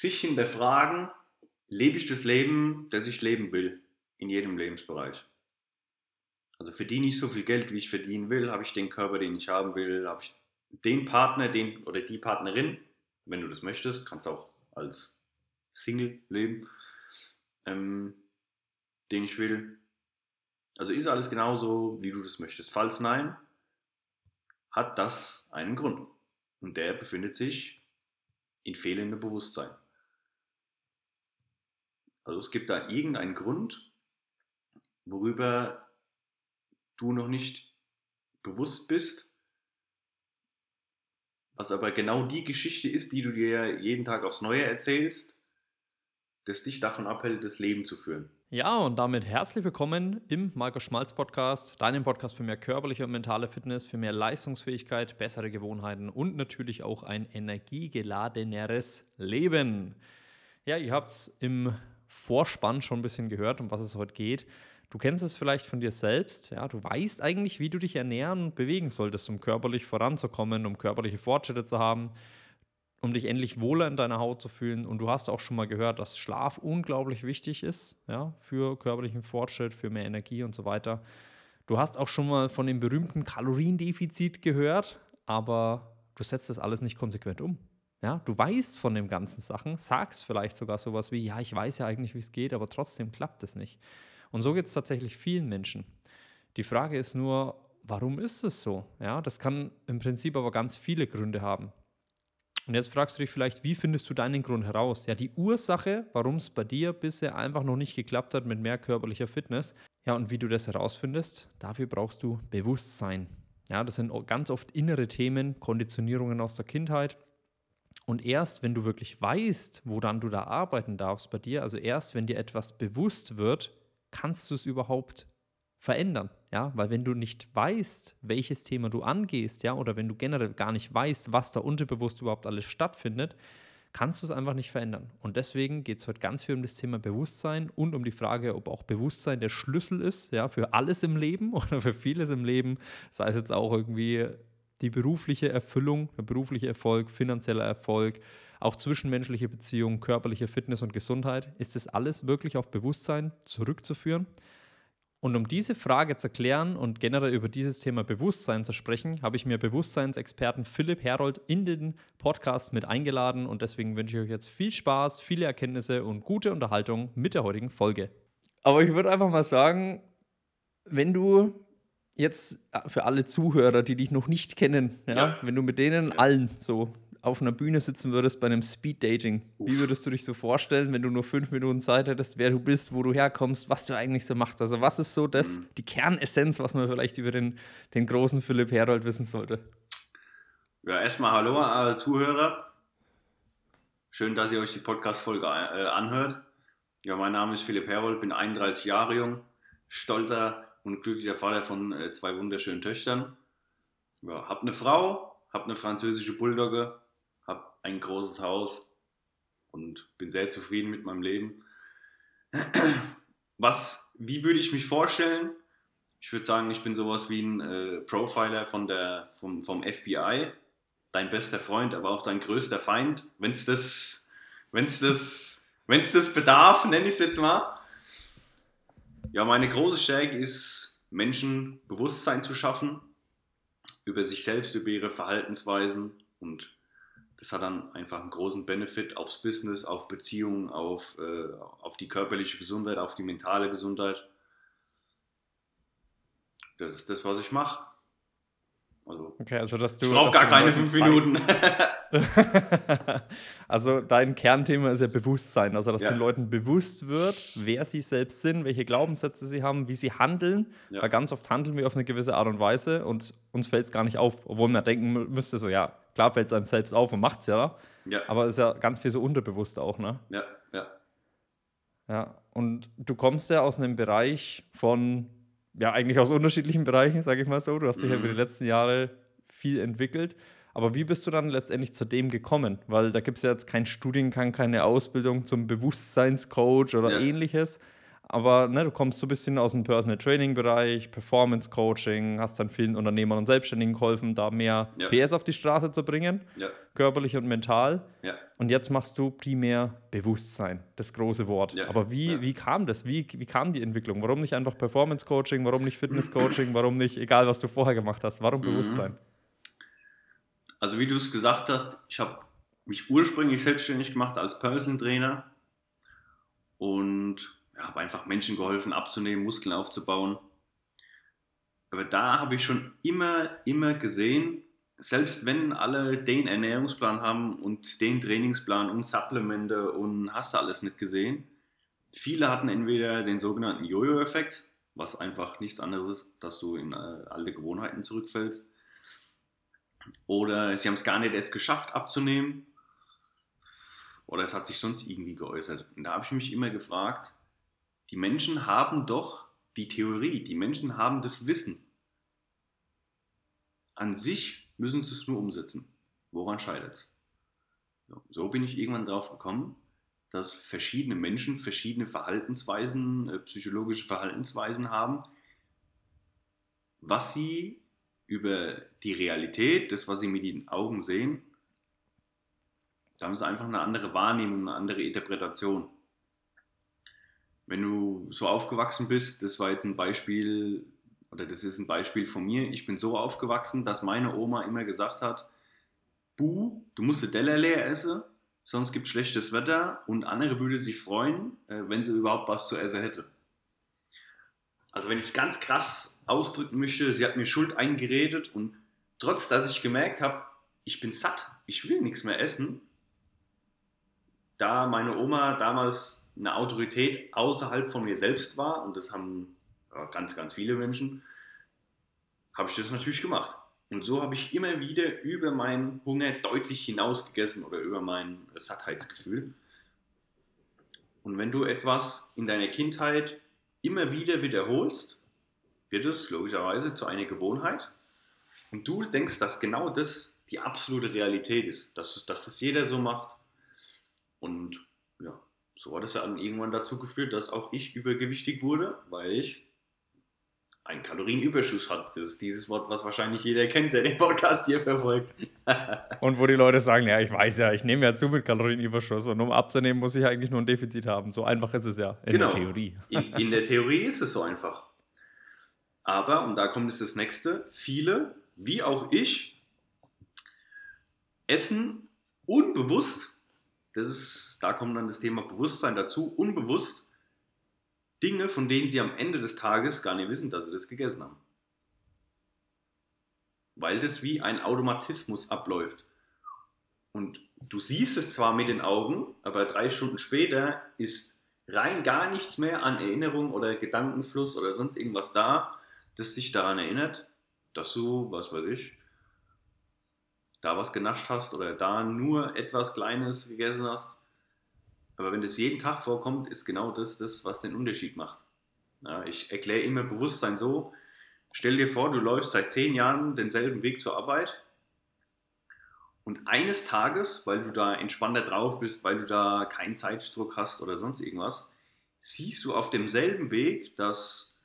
sich hinterfragen, lebe ich das Leben, das ich leben will, in jedem Lebensbereich. Also verdiene ich so viel Geld, wie ich verdienen will, habe ich den Körper, den ich haben will, habe ich den Partner, den oder die Partnerin, wenn du das möchtest, kannst auch als Single leben, ähm, den ich will. Also ist alles genauso, wie du das möchtest. Falls nein, hat das einen Grund. Und der befindet sich in fehlendem Bewusstsein. Also es gibt da irgendeinen Grund, worüber du noch nicht bewusst bist, was aber genau die Geschichte ist, die du dir jeden Tag aufs Neue erzählst, das dich davon abhält, das Leben zu führen. Ja, und damit herzlich willkommen im Markus Schmalz Podcast, deinem Podcast für mehr körperliche und mentale Fitness, für mehr Leistungsfähigkeit, bessere Gewohnheiten und natürlich auch ein energiegeladeneres Leben. Ja, ihr habt es im Vorspann schon ein bisschen gehört, um was es heute geht. Du kennst es vielleicht von dir selbst, ja, du weißt eigentlich, wie du dich ernähren und bewegen solltest, um körperlich voranzukommen, um körperliche Fortschritte zu haben um dich endlich wohler in deiner Haut zu fühlen. Und du hast auch schon mal gehört, dass Schlaf unglaublich wichtig ist, ja, für körperlichen Fortschritt, für mehr Energie und so weiter. Du hast auch schon mal von dem berühmten Kaloriendefizit gehört, aber du setzt das alles nicht konsequent um. Ja, du weißt von den ganzen Sachen, sagst vielleicht sogar sowas wie, ja, ich weiß ja eigentlich, wie es geht, aber trotzdem klappt es nicht. Und so geht es tatsächlich vielen Menschen. Die Frage ist nur, warum ist es so? Ja, das kann im Prinzip aber ganz viele Gründe haben. Und jetzt fragst du dich vielleicht, wie findest du deinen Grund heraus? Ja, die Ursache, warum es bei dir bisher einfach noch nicht geklappt hat mit mehr körperlicher Fitness. Ja, und wie du das herausfindest, dafür brauchst du Bewusstsein. Ja, das sind ganz oft innere Themen, Konditionierungen aus der Kindheit. Und erst, wenn du wirklich weißt, woran du da arbeiten darfst bei dir, also erst, wenn dir etwas bewusst wird, kannst du es überhaupt verändern, ja, weil wenn du nicht weißt, welches Thema du angehst, ja, oder wenn du generell gar nicht weißt, was da unterbewusst überhaupt alles stattfindet, kannst du es einfach nicht verändern. Und deswegen geht es heute ganz viel um das Thema Bewusstsein und um die Frage, ob auch Bewusstsein der Schlüssel ist, ja, für alles im Leben oder für vieles im Leben, sei es jetzt auch irgendwie die berufliche Erfüllung, der berufliche Erfolg, finanzieller Erfolg, auch zwischenmenschliche Beziehungen, körperliche Fitness und Gesundheit, ist das alles wirklich auf Bewusstsein zurückzuführen? Und um diese Frage zu klären und generell über dieses Thema Bewusstsein zu sprechen, habe ich mir Bewusstseinsexperten Philipp Herold in den Podcast mit eingeladen und deswegen wünsche ich euch jetzt viel Spaß, viele Erkenntnisse und gute Unterhaltung mit der heutigen Folge. Aber ich würde einfach mal sagen, wenn du jetzt äh, für alle Zuhörer, die dich noch nicht kennen, ja, ja. wenn du mit denen ja. allen so auf einer Bühne sitzen würdest bei einem Speed-Dating, wie würdest du dich so vorstellen, wenn du nur fünf Minuten Zeit hättest, wer du bist, wo du herkommst, was du eigentlich so machst? Also, was ist so das, mhm. die Kernessenz, was man vielleicht über den, den großen Philipp Herold wissen sollte? Ja, erstmal Hallo an alle Zuhörer. Schön, dass ihr euch die Podcast-Folge äh, anhört. Ja, mein Name ist Philipp Herold, bin 31 Jahre jung, stolzer und glücklicher Vater von äh, zwei wunderschönen Töchtern. Ja, hab eine Frau, hab eine französische Bulldogge, habe ein großes Haus und bin sehr zufrieden mit meinem Leben. Was, wie würde ich mich vorstellen? Ich würde sagen, ich bin sowas wie ein äh, Profiler von der, vom, vom FBI, dein bester Freund, aber auch dein größter Feind, wenn es das, wenn's das, wenn's das bedarf, nenne ich es jetzt mal. Ja, meine große Stärke ist, Menschen Bewusstsein zu schaffen über sich selbst, über ihre Verhaltensweisen und das hat dann einfach einen großen Benefit aufs Business, auf Beziehungen, auf, äh, auf die körperliche Gesundheit, auf die mentale Gesundheit. Das ist das, was ich mache. Also, okay, also dass du. Ich brauche gar keine fünf Minuten. also dein Kernthema ist ja Bewusstsein, also dass ja. den Leuten bewusst wird, wer sie selbst sind, welche Glaubenssätze sie haben, wie sie handeln. Ja. Weil ganz oft handeln wir auf eine gewisse Art und Weise und uns fällt es gar nicht auf, obwohl man denken müsste, so ja, klar fällt es einem selbst auf und macht es ja, ja. Aber es ist ja ganz viel so unterbewusst auch, ne? Ja, ja. Ja, und du kommst ja aus einem Bereich von ja, eigentlich aus unterschiedlichen Bereichen, sage ich mal so. Du hast dich mhm. ja über die letzten Jahre viel entwickelt. Aber wie bist du dann letztendlich zu dem gekommen? Weil da gibt es ja jetzt keinen Studiengang, keine Ausbildung zum Bewusstseinscoach oder ja. ähnliches. Aber ne, du kommst so ein bisschen aus dem Personal Training Bereich, Performance Coaching, hast dann vielen Unternehmern und Selbstständigen geholfen, da mehr Ja. PS auf die Straße zu bringen, Ja, körperlich und mental. ja. Und jetzt machst du primär Bewusstsein, das große Wort. Aber wie, wie kam das? Wie, wie kam die Entwicklung? Warum nicht einfach Performance Coaching? Warum nicht Fitness Coaching? Warum nicht, egal was du vorher gemacht hast? Warum Mhm. Bewusstsein? Also wie du es gesagt hast, ich habe mich ursprünglich selbstständig gemacht als Personal Trainer und ja, habe einfach Menschen geholfen abzunehmen, Muskeln aufzubauen. Aber da habe ich schon immer, immer gesehen, selbst wenn alle den Ernährungsplan haben und den Trainingsplan und Supplemente und hast du alles nicht gesehen, viele hatten entweder den sogenannten Jojo-Effekt, was einfach nichts anderes ist, dass du in äh, alte Gewohnheiten zurückfällst, oder sie haben es gar nicht erst geschafft abzunehmen. Oder es hat sich sonst irgendwie geäußert. Und da habe ich mich immer gefragt, die Menschen haben doch die Theorie, die Menschen haben das Wissen. An sich müssen sie es nur umsetzen. Woran scheitert es? So, so bin ich irgendwann drauf gekommen, dass verschiedene Menschen verschiedene Verhaltensweisen, äh, psychologische Verhaltensweisen haben, was sie über die Realität, das, was sie mit den Augen sehen, da haben sie einfach eine andere Wahrnehmung, eine andere Interpretation. Wenn du so aufgewachsen bist, das war jetzt ein Beispiel, oder das ist ein Beispiel von mir, ich bin so aufgewachsen, dass meine Oma immer gesagt hat, Bu, du musst die Teller leer essen, sonst gibt es schlechtes Wetter und andere würde sich freuen, äh, wenn sie überhaupt was zu essen hätte. Also wenn ich es ganz krass ausdrücken möchte, sie hat mir Schuld eingeredet und trotz, dass ich gemerkt habe, ich bin satt, ich will nichts mehr essen, da meine Oma damals eine Autorität außerhalb von mir selbst war, und das haben ja, ganz, ganz viele Menschen, habe ich das natürlich gemacht. Und so habe ich immer wieder über meinen Hunger deutlich hinaus gegessen oder über mein Sattheitsgefühl. Und wenn du etwas in deiner Kindheit immer wieder wiederholst, wird es logischerweise zu einer Gewohnheit. Und du denkst, dass genau das die absolute Realität ist, dass, dass es jeder so macht. Und so hat es ja dann irgendwann dazu geführt, dass auch ich übergewichtig wurde, weil ich einen Kalorienüberschuss hatte. Das ist dieses Wort, was wahrscheinlich jeder kennt, der den Podcast hier verfolgt. Und wo die Leute sagen, ja, ich weiß ja, ich nehme ja zu mit Kalorienüberschuss und um abzunehmen, muss ich eigentlich nur ein Defizit haben. So einfach ist es ja in Genau. der Theorie. In, in der Theorie ist es so einfach. Aber, und da kommt jetzt das nächste, viele, wie auch ich, essen unbewusst, das ist, da kommt dann das Thema Bewusstsein dazu, unbewusst Dinge, von denen sie am Ende des Tages gar nicht wissen, dass sie das gegessen haben. Weil das wie ein Automatismus abläuft. Und du siehst es zwar mit den Augen, aber drei Stunden später ist rein gar nichts mehr an Erinnerung oder Gedankenfluss oder sonst irgendwas da, das dich daran erinnert, dass du, was weiß ich, da was genascht hast oder da nur etwas Kleines gegessen hast. Aber wenn das jeden Tag vorkommt, ist genau das das, was den Unterschied macht. Ja, ich erkläre immer Bewusstsein so, stell dir vor, du läufst seit zehn Jahren denselben Weg zur Arbeit und eines Tages, weil du da entspannter drauf bist, weil du da keinen Zeitdruck hast oder sonst irgendwas, siehst du auf demselben Weg, dass,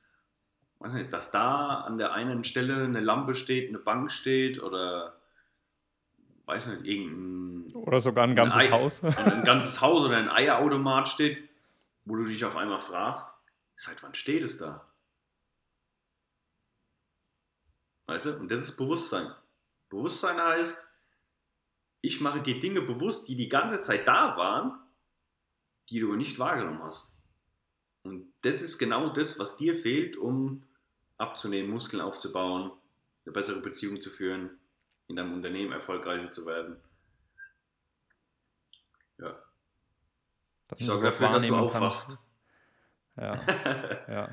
weiß nicht, dass da an der einen Stelle eine Lampe steht, eine Bank steht oder weiß nicht, irgendein Oder sogar ein ganzes Ei- Haus. ein ganzes Haus oder ein Eierautomat steht, wo du dich auf einmal fragst, seit wann steht es da? Weißt du? Und das ist Bewusstsein. Bewusstsein heißt, ich mache dir Dinge bewusst, die die ganze Zeit da waren, die du aber nicht wahrgenommen hast. Und das ist genau das, was dir fehlt, um abzunehmen, Muskeln aufzubauen, eine bessere Beziehung zu führen, in deinem Unternehmen erfolgreicher zu werden. Ja. Dass Ich sorge dafür, dass du aufwachst. Ja, ja.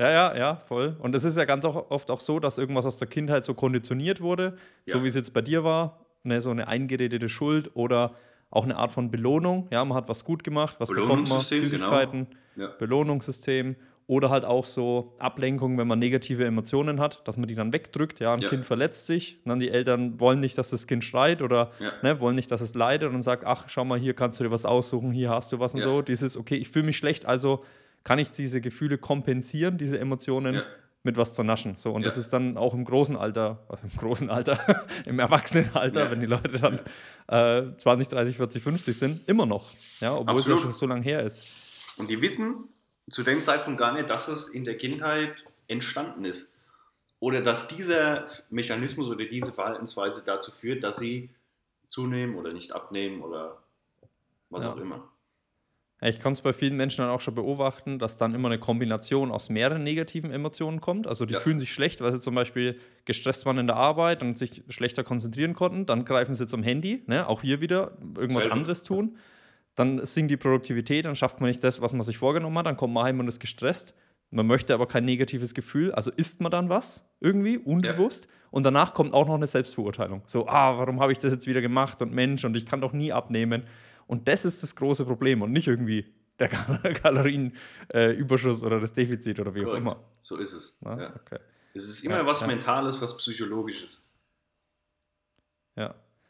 Ja, ja, ja, voll. Und es ist ja ganz auch, oft auch so, dass irgendwas aus der Kindheit so konditioniert wurde, so Ja. wie es jetzt bei dir war, ne, so eine eingeredete Schuld oder auch eine Art von Belohnung. Ja, man hat was gut gemacht, was bekommt man? Genau. Süßigkeiten, Ja. Belohnungssystem oder halt auch so Ablenkung, wenn man negative Emotionen hat, dass man die dann wegdrückt. Ja, ein Ja. Kind verletzt sich, und dann die Eltern wollen nicht, dass das Kind schreit oder Ja. ne, wollen nicht, dass es leidet und sagt, ach, schau mal, hier kannst du dir was aussuchen, hier hast du was und Ja. so. Dieses, okay, ich fühle mich schlecht, also kann ich diese Gefühle kompensieren, diese Emotionen, ja. mit was zu naschen. So, und ja. das ist dann auch im großen Alter, im großen Alter, im Erwachsenenalter, ja. wenn die Leute dann äh, 20, 30, 40, 50 sind, immer noch. Ja, obwohl Absolut. es ja schon so lange her ist. Und die wissen zu dem Zeitpunkt gar nicht, dass es in der Kindheit entstanden ist. Oder dass dieser Mechanismus oder diese Verhaltensweise dazu führt, dass sie zunehmen oder nicht abnehmen oder was ja. auch immer. Ich kann es bei vielen Menschen dann auch schon beobachten, dass dann immer eine Kombination aus mehreren negativen Emotionen kommt. Also die ja. fühlen sich schlecht, weil sie zum Beispiel gestresst waren in der Arbeit und sich schlechter konzentrieren konnten. Dann greifen sie zum Handy, ne? auch hier wieder irgendwas Selber. anderes tun. Dann sinkt die Produktivität, dann schafft man nicht das, was man sich vorgenommen hat. Dann kommt man heim und ist gestresst. Man möchte aber kein negatives Gefühl, also isst man dann was irgendwie, unbewusst. Ja. Und danach kommt auch noch eine Selbstverurteilung. So, ah, warum habe ich das jetzt wieder gemacht und Mensch und ich kann doch nie abnehmen. Und das ist das große Problem und nicht irgendwie der Kalorienüberschuss äh, oder das Defizit oder wie Correct. auch immer. So ist es. Ja? Ja. Okay. Es ist immer ja, was Mentales, was Psychologisches.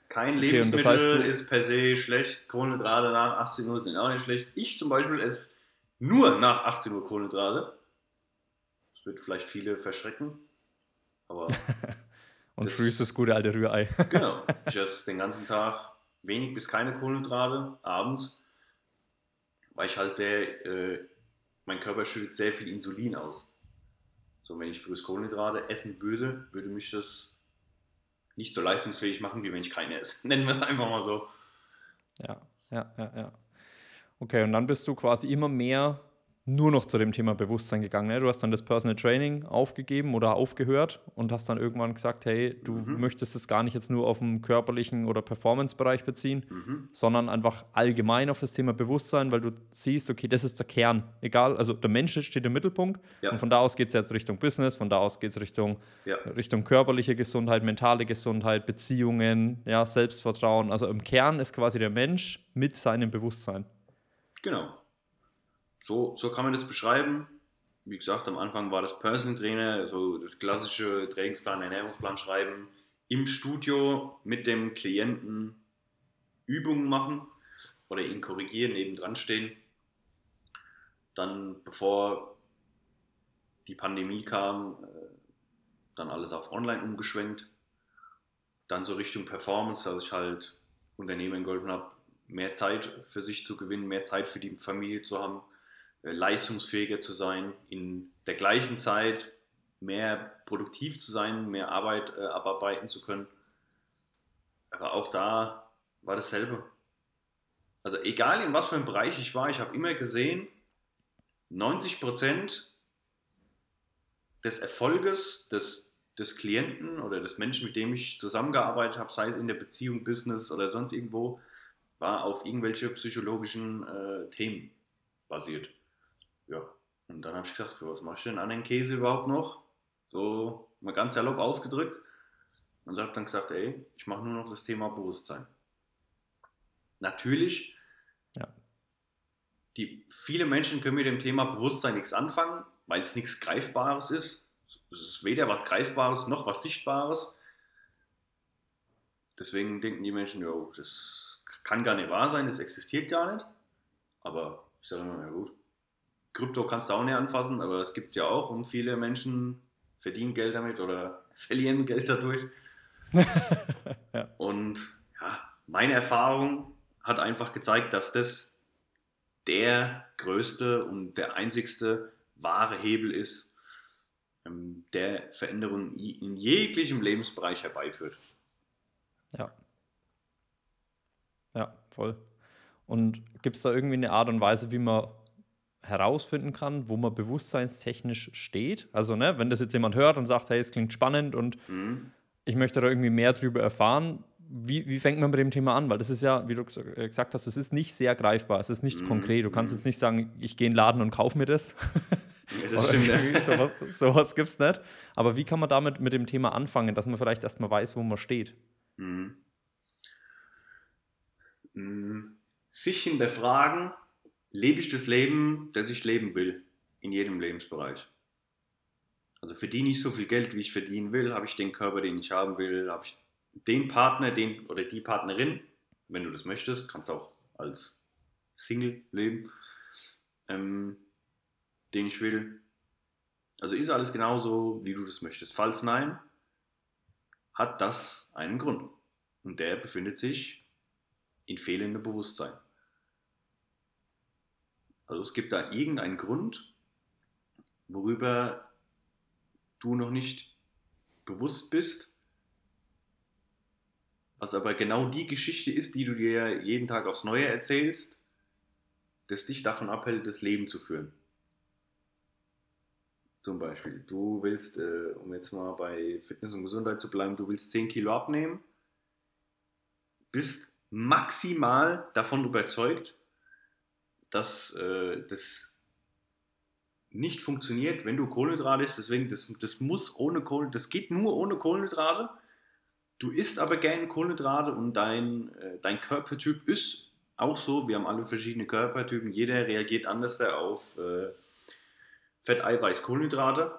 Kein okay, Lebensmittel das heißt, ist per se schlecht. Kohlenhydrate nach 18 Uhr sind auch nicht schlecht. Ich zum Beispiel esse nur nach 18 Uhr Kohlenhydrate wird vielleicht viele verschrecken. Aber Und früh ist das gute alte Rührei. genau. Ich esse den ganzen Tag wenig bis keine Kohlenhydrate abends, weil ich halt sehr, äh, mein Körper schüttet sehr viel Insulin aus. So, wenn ich frühes Kohlenhydrate essen würde, würde mich das nicht so leistungsfähig machen, wie wenn ich keine esse. Nennen wir es einfach mal so. Ja, ja, ja, ja. Okay, und dann bist du quasi immer mehr nur noch zu dem Thema Bewusstsein gegangen. Ne? Du hast dann das Personal Training aufgegeben oder aufgehört und hast dann irgendwann gesagt, hey, du mhm. möchtest es gar nicht jetzt nur auf den körperlichen oder Performance-Bereich beziehen, mhm. sondern einfach allgemein auf das Thema Bewusstsein, weil du siehst, okay, das ist der Kern. Egal, also der Mensch steht im Mittelpunkt ja. und von da aus geht es jetzt Richtung Business, von da aus geht es Richtung, ja. Richtung körperliche Gesundheit, mentale Gesundheit, Beziehungen, ja, Selbstvertrauen. Also im Kern ist quasi der Mensch mit seinem Bewusstsein. Genau. So, so kann man das beschreiben. Wie gesagt, am Anfang war das Personal Trainer, so das klassische Trainingsplan, Ernährungsplan schreiben, im Studio mit dem Klienten Übungen machen oder ihn korrigieren, nebendran stehen. Dann, bevor die Pandemie kam, äh, dann alles auf Online umgeschwenkt. Dann so Richtung Performance, dass ich halt Unternehmen geholfen habe, mehr Zeit für sich zu gewinnen, mehr Zeit für die Familie zu haben, leistungsfähiger zu sein, in der gleichen Zeit mehr produktiv zu sein, mehr Arbeit äh, abarbeiten zu können. Aber auch da war dasselbe. Also egal in was für einem Bereich ich war, ich habe immer gesehen, 90 Prozent des Erfolges des, des Klienten oder des Menschen, mit dem ich zusammengearbeitet habe, sei es in der Beziehung, Business oder sonst irgendwo, war auf irgendwelche psychologischen äh, Themen basiert. Ja, und dann habe ich gesagt, für was machst du denn an den Käse überhaupt noch? So mal ganz salopp ausgedrückt. Und habe dann gesagt, ey, ich mache nur noch das Thema Bewusstsein. Natürlich, ja. die, viele Menschen können mit dem Thema Bewusstsein nichts anfangen, weil es nichts Greifbares ist. Es ist weder was Greifbares noch was Sichtbares. Deswegen denken die Menschen, ja, das kann gar nicht wahr sein, das existiert gar nicht. Aber ich sage immer, ja gut, Krypto kannst du auch nicht anfassen, aber das gibt es ja auch und viele Menschen verdienen Geld damit oder verlieren Geld dadurch. ja. Und ja, meine Erfahrung hat einfach gezeigt, dass das der größte und der einzigste wahre Hebel ist, ähm, der Veränderungen in jeglichem Lebensbereich herbeiführt. Ja. Ja, voll. Und gibt es da irgendwie eine Art und Weise, wie man herausfinden kann, wo man bewusstseinstechnisch steht. Also, ne, wenn das jetzt jemand hört und sagt, hey, es klingt spannend und mhm. ich möchte da irgendwie mehr drüber erfahren, wie, wie fängt man mit dem Thema an? Weil das ist ja, wie du äh, gesagt hast, es ist nicht sehr greifbar, es ist nicht mhm. konkret. Du kannst mhm. jetzt nicht sagen, ich gehe in den Laden und kaufe mir das. Ja, das stimmt, ja. sowas, sowas gibt es nicht. Aber wie kann man damit mit dem Thema anfangen, dass man vielleicht erstmal weiß, wo man steht? Mhm. mhm. Sich hinterfragen, lebe ich das Leben, das ich leben will, in jedem Lebensbereich. Also verdiene ich so viel Geld, wie ich verdienen will, habe ich den Körper, den ich haben will, habe ich den Partner, den oder die Partnerin, wenn du das möchtest, kannst auch als Single leben. Ähm, den ich will? Also ist alles genauso, wie du das möchtest. Falls nein, hat das einen Grund. Und der befindet sich in fehlendem Bewusstsein. Also es gibt da irgendeinen Grund, worüber du noch nicht bewusst bist, was aber genau die Geschichte ist, die du dir jeden Tag aufs Neue erzählst, das dich davon abhält, das Leben zu führen. Zum Beispiel, du willst, äh, um jetzt mal bei Fitness und Gesundheit zu bleiben, du willst 10 Kilo abnehmen, bist maximal davon überzeugt, dass äh, das nicht funktioniert, wenn du Kohlenhydrate isst. Deswegen, das, das muss ohne Kohlenhydrate, das geht nur ohne Kohlenhydrate. Du isst aber gerne Kohlenhydrate und dein, äh, dein Körpertyp ist auch so. Wir haben alle verschiedene Körpertypen. Jeder reagiert anders auf äh, Fett, Eiweiß, Kohlenhydrate.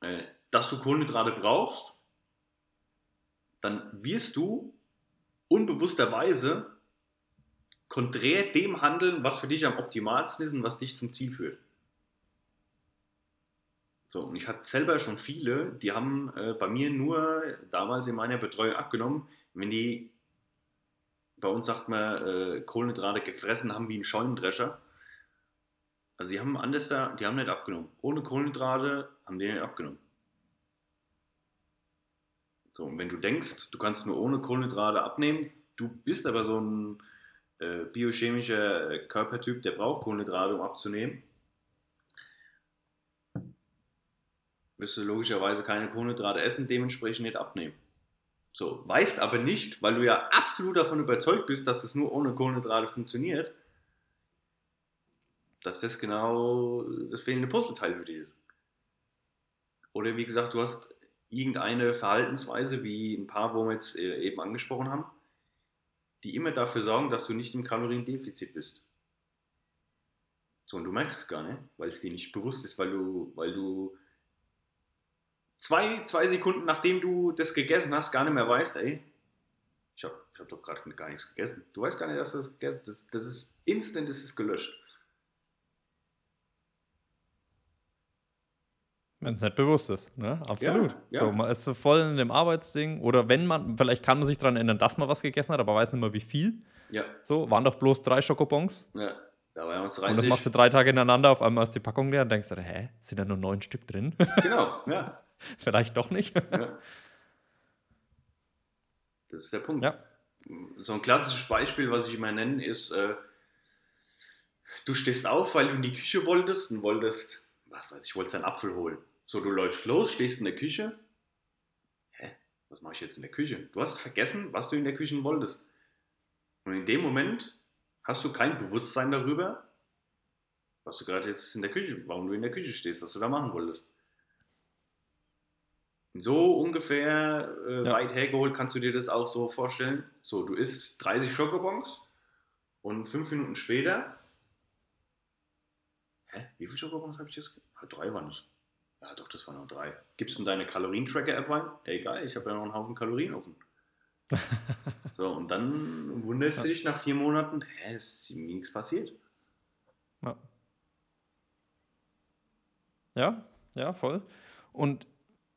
Äh, dass du Kohlenhydrate brauchst, dann wirst du unbewussterweise konträr dem handeln, was für dich am optimalsten ist und was dich zum Ziel führt. So, und ich hatte selber schon viele, die haben äh, bei mir nur damals in meiner Betreuung abgenommen, wenn die, bei uns sagt man, äh, Kohlenhydrate gefressen haben wie ein Scheunendrescher. Also die haben anders da, die haben nicht abgenommen. Ohne Kohlenhydrate haben die nicht abgenommen. So, und wenn du denkst, du kannst nur ohne Kohlenhydrate abnehmen, du bist aber so ein äh, biochemischer äh, Körpertyp, der braucht Kohlenhydrate, um abzunehmen, du logischerweise keine Kohlenhydrate essen, dementsprechend nicht abnehmen. So, weißt aber nicht, weil du ja absolut davon überzeugt bist, dass es nur ohne Kohlenhydrate funktioniert, dass das genau das fehlende Puzzleteil für dich ist. Oder wie gesagt, du hast irgendeine Verhaltensweise, wie ein paar, wo wir jetzt äh, eben angesprochen haben, die immer dafür sorgen, dass du nicht im Kaloriendefizit bist. So, und du merkst es gar nicht, weil es dir nicht bewusst ist, weil du, weil du zwei, zwei Sekunden nachdem du das gegessen hast, gar nicht mehr weißt, ey, ich habe ich hab doch gerade gar nichts gegessen. Du weißt gar nicht, dass du das gegessen hast. Das, ist instant, das ist gelöscht. Wenn es nicht bewusst ist, ne? Absolut. Ja, ja. So, man ist so voll in dem Arbeitsding. Oder wenn man, vielleicht kann man sich daran erinnern, dass man was gegessen hat, aber weiß nicht mehr wie viel. Ja. So, waren doch bloß drei Schokobons. Ja, da waren uns Und das 30. machst du drei Tage ineinander, auf einmal ist die Packung leer und denkst du, hä, sind da nur neun Stück drin? Genau, ja. vielleicht doch nicht. ja. Das ist der Punkt. Ja. So ein klassisches Beispiel, was ich immer nenne, ist, äh, du stehst auf, weil du in die Küche wolltest und wolltest, was weiß ich, wolltest einen Apfel holen. So, du läufst los, stehst in der Küche. Hä? Was mache ich jetzt in der Küche? Du hast vergessen, was du in der Küche wolltest. Und in dem Moment hast du kein Bewusstsein darüber, was du gerade jetzt in der Küche, warum du in der Küche stehst, was du da machen wolltest. So ungefähr äh, Ja. weit hergeholt kannst du dir das auch so vorstellen. So, du isst 30 Schokobons und fünf Minuten später. Hä? Wie viele Schokobons habe ich jetzt? Ah, drei waren es. Ja, doch, das waren noch drei. Gibst du in deine Kalorien-Tracker-App rein? Egal, ich habe ja noch einen Haufen Kalorien offen. so, und dann wunderst du dich nach vier Monaten, hä, ist nichts passiert. Ja. Ja, ja, voll. Und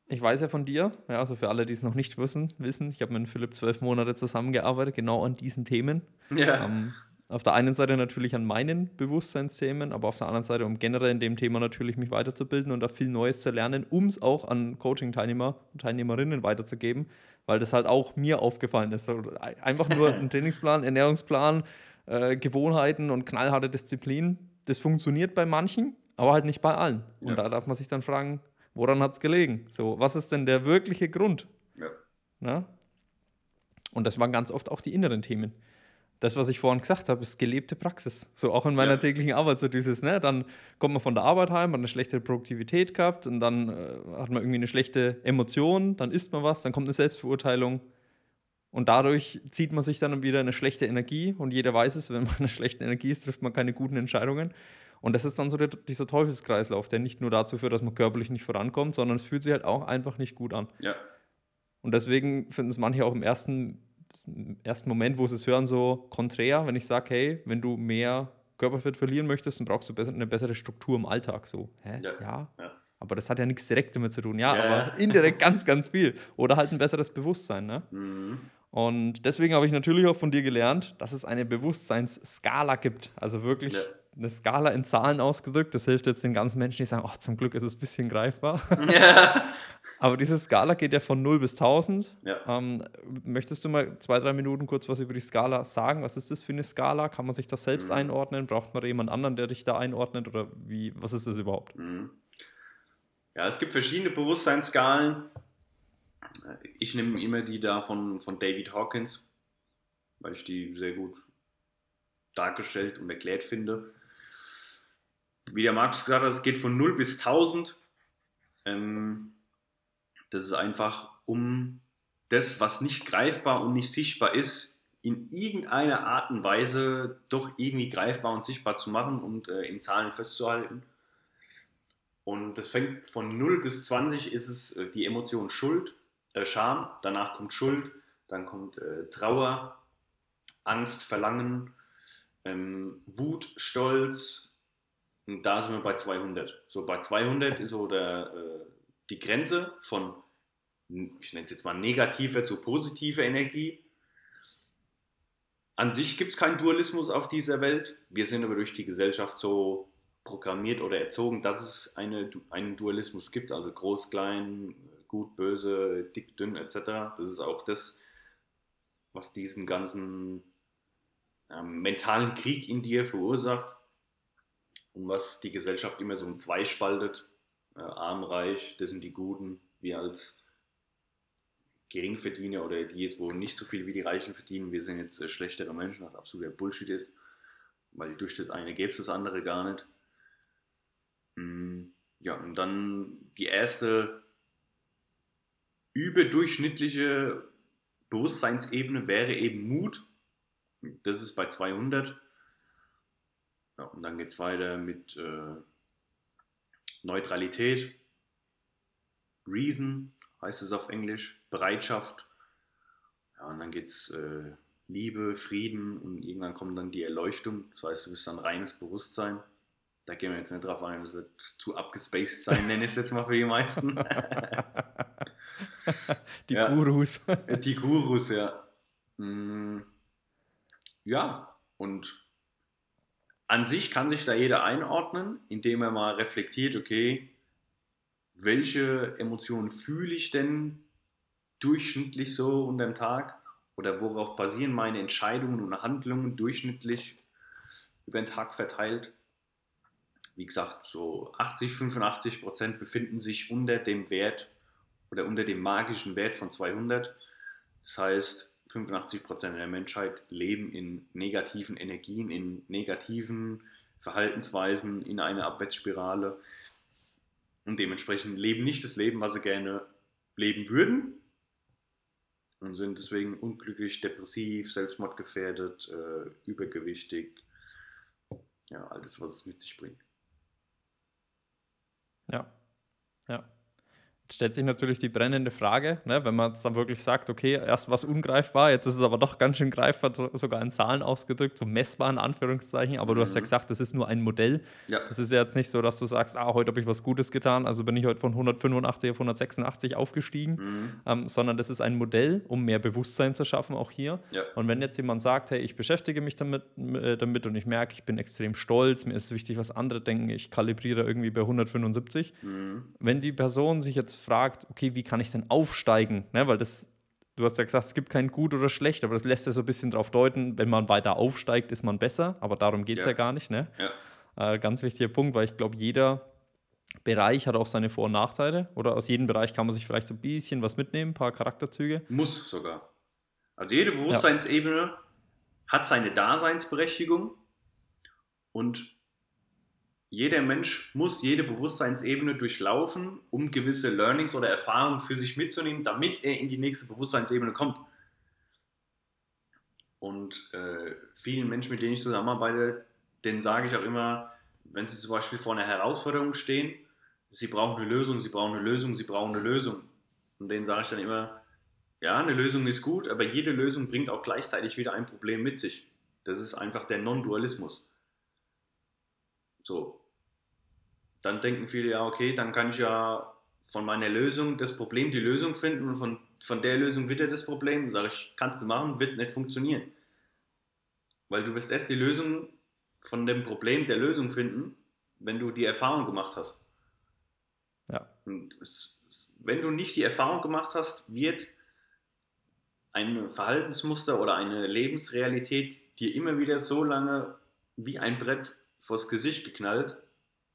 ich weiß ja von dir, ja, also für alle, die es noch nicht wissen, wissen, ich habe mit Philipp zwölf Monate zusammengearbeitet, genau an diesen Themen. Ja. Ähm, auf der einen Seite natürlich an meinen Bewusstseinsthemen, aber auf der anderen Seite, um generell in dem Thema natürlich mich weiterzubilden und da viel Neues zu lernen, um es auch an Coaching-Teilnehmer und Teilnehmerinnen weiterzugeben, weil das halt auch mir aufgefallen ist. Einfach nur ein Trainingsplan, Ernährungsplan, äh, Gewohnheiten und knallharte Disziplin, das funktioniert bei manchen, aber halt nicht bei allen. Und Ja. da darf man sich dann fragen, woran hat es gelegen? So, was ist denn der wirkliche Grund? ja. Ne? Und das waren ganz oft auch die inneren Themen. Das, was ich vorhin gesagt habe, ist gelebte Praxis. So auch in meiner Ja. täglichen Arbeit, so dieses, ne, dann kommt man von der Arbeit heim, hat eine schlechte Produktivität gehabt und dann äh, hat man irgendwie eine schlechte Emotion, dann isst man was, dann kommt eine Selbstverurteilung und dadurch zieht man sich dann wieder eine schlechte Energie und jeder weiß es, wenn man eine schlechte Energie ist, trifft man keine guten Entscheidungen. Und das ist dann so der, dieser Teufelskreislauf, der nicht nur dazu führt, dass man körperlich nicht vorankommt, sondern es fühlt sich halt auch einfach nicht gut an. ja. Und deswegen finden es manche auch im ersten, ersten Moment, wo sie es hören, so konträr, wenn ich sage, hey, wenn du mehr Körperfett verlieren möchtest, dann brauchst du eine bessere Struktur im Alltag. So, hä? Ja. ja. ja. Aber das hat ja nichts direkt damit zu tun. Ja, ja. aber indirekt ganz, ganz viel. Oder halt ein besseres Bewusstsein. Ne? Mhm. Und deswegen habe ich natürlich auch von dir gelernt, dass es eine Bewusstseinsskala gibt. Also wirklich eine Skala in Zahlen ausgedrückt. Das hilft jetzt den ganzen Menschen, die sagen, ach, zum Glück ist es ein bisschen greifbar. Ja. Aber diese Skala geht ja von 0 bis 1000. Ja. Ähm, möchtest du mal zwei, drei Minuten kurz was über die Skala sagen? Was ist das für eine Skala? Kann man sich das selbst mhm. einordnen? Braucht man jemand anderen, der dich da einordnet? Oder wie, was ist das überhaupt? Mhm. Ja, es gibt verschiedene Bewusstseinsskalen. Ich nehme immer die da von, von David Hawkins, weil ich die sehr gut dargestellt und erklärt finde. Wie der Markus gesagt hat, es geht von 0 bis 1000. Ähm, das ist einfach, um das, was nicht greifbar und nicht sichtbar ist, in irgendeiner Art und Weise doch irgendwie greifbar und sichtbar zu machen und äh, in Zahlen festzuhalten. Und das fängt von 0 bis 20 ist es äh, die Emotion Schuld, äh, Scham, danach kommt Schuld, dann kommt äh, Trauer, Angst, Verlangen, ähm, Wut, Stolz. Und da sind wir bei 200. So bei 200 ist so der, äh, die Grenze von, ich nenne es jetzt mal negativer zu positiver Energie. An sich gibt es keinen Dualismus auf dieser Welt. Wir sind aber durch die Gesellschaft so programmiert oder erzogen, dass es eine, einen Dualismus gibt, also groß, klein, gut, böse, dick, dünn etc. Das ist auch das, was diesen ganzen ähm, mentalen Krieg in dir verursacht und was die Gesellschaft immer so in zwei spaltet. Äh, arm, reich, das sind die Guten, wir als Geringverdiener oder die jetzt wohl nicht so viel wie die Reichen verdienen, wir sind jetzt äh, schlechtere Menschen, was absoluter Bullshit ist, weil durch das eine gäbe es das andere gar nicht. Mm, ja, und dann die erste überdurchschnittliche Bewusstseinsebene wäre eben Mut. Das ist bei 200. Ja, und dann geht es weiter mit äh, Neutralität, Reason heißt es auf Englisch, Bereitschaft. Ja, und dann geht es äh, Liebe, Frieden und irgendwann kommt dann die Erleuchtung. Das heißt, du bist dann reines Bewusstsein. Da gehen wir jetzt nicht drauf ein, das wird zu abgespaced sein, nenne ich es jetzt mal für die meisten. die ja. Gurus. Die Gurus, ja. Mm. Ja, und an sich kann sich da jeder einordnen, indem er mal reflektiert, okay, welche Emotionen fühle ich denn durchschnittlich so unter dem Tag oder worauf basieren meine Entscheidungen und Handlungen durchschnittlich über den Tag verteilt wie gesagt, so 80, 85 Prozent befinden sich unter dem Wert oder unter dem magischen Wert von 200. Das heißt, 85 Prozent der Menschheit leben in negativen Energien, in negativen Verhaltensweisen, in einer Abwärtsspirale. Und dementsprechend leben nicht das Leben, was sie gerne leben würden. Und sind deswegen unglücklich, depressiv, selbstmordgefährdet, äh, übergewichtig, ja, alles, was es mit sich bringt. Ja, ja stellt sich natürlich die brennende Frage, ne, wenn man es dann wirklich sagt, okay, erst was ungreifbar, jetzt ist es aber doch ganz schön greifbar, sogar in Zahlen ausgedrückt, so messbar in Anführungszeichen, aber mhm. du hast ja mhm. gesagt, das ist nur ein Modell. Ja. Das ist ja jetzt nicht so, dass du sagst, ah, heute habe ich was Gutes getan, also bin ich heute von 185 auf 186 aufgestiegen, mhm. ähm, sondern das ist ein Modell, um mehr Bewusstsein zu schaffen, auch hier. Ja. Und wenn jetzt jemand sagt, hey, ich beschäftige mich damit, äh, damit und ich merke, ich bin extrem stolz, mir ist wichtig, was andere denken, ich kalibriere irgendwie bei 175, mhm. wenn die Person sich jetzt fragt, okay, wie kann ich denn aufsteigen? Ne, weil das, du hast ja gesagt, es gibt kein gut oder schlecht, aber das lässt ja so ein bisschen darauf deuten, wenn man weiter aufsteigt, ist man besser, aber darum geht es ja. ja. gar nicht. Ne? Ja. Äh, ganz wichtiger Punkt, weil ich glaube, jeder Bereich hat auch seine Vor- und Nachteile oder aus jedem Bereich kann man sich vielleicht so ein bisschen was mitnehmen, ein paar Charakterzüge. Muss sogar. Also jede Bewusstseinsebene ja. hat seine Daseinsberechtigung und jeder Mensch muss jede Bewusstseinsebene durchlaufen, um gewisse Learnings oder Erfahrungen für sich mitzunehmen, damit er in die nächste Bewusstseinsebene kommt. Und äh, vielen Menschen, mit denen ich zusammenarbeite, denen sage ich auch immer, wenn sie zum Beispiel vor einer Herausforderung stehen, sie brauchen eine Lösung, sie brauchen eine Lösung, sie brauchen eine Lösung. Und denen sage ich dann immer, ja, eine Lösung ist gut, aber jede Lösung bringt auch gleichzeitig wieder ein Problem mit sich. Das ist einfach der Non-Dualismus. So. Dann denken viele, ja, okay, dann kann ich ja von meiner Lösung das Problem die Lösung finden und von, von der Lösung wieder das Problem. Sage ich, kannst du machen, wird nicht funktionieren. Weil du wirst erst die Lösung von dem Problem der Lösung finden, wenn du die Erfahrung gemacht hast. Ja. Und es, es, wenn du nicht die Erfahrung gemacht hast, wird ein Verhaltensmuster oder eine Lebensrealität dir immer wieder so lange wie ein Brett vors Gesicht geknallt,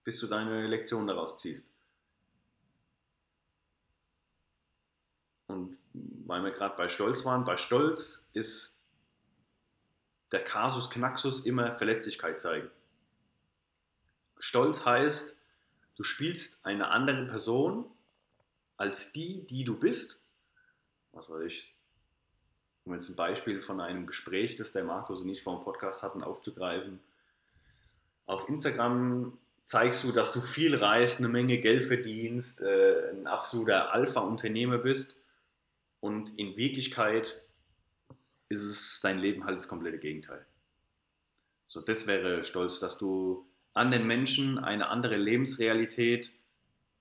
bis du deine Lektion daraus ziehst. Und weil wir gerade bei Stolz waren, bei Stolz ist der Kasus Knaxus immer Verletzlichkeit zeigen. Stolz heißt, du spielst eine andere Person als die, die du bist. Was weiß ich, um jetzt ein Beispiel von einem Gespräch, das der Markus und ich vor dem Podcast hatten, aufzugreifen. Auf Instagram zeigst du, dass du viel reist, eine Menge Geld verdienst, äh, ein absoluter Alpha-Unternehmer bist und in Wirklichkeit ist es dein Leben halt das komplette Gegenteil. So, das wäre stolz, dass du an den Menschen eine andere Lebensrealität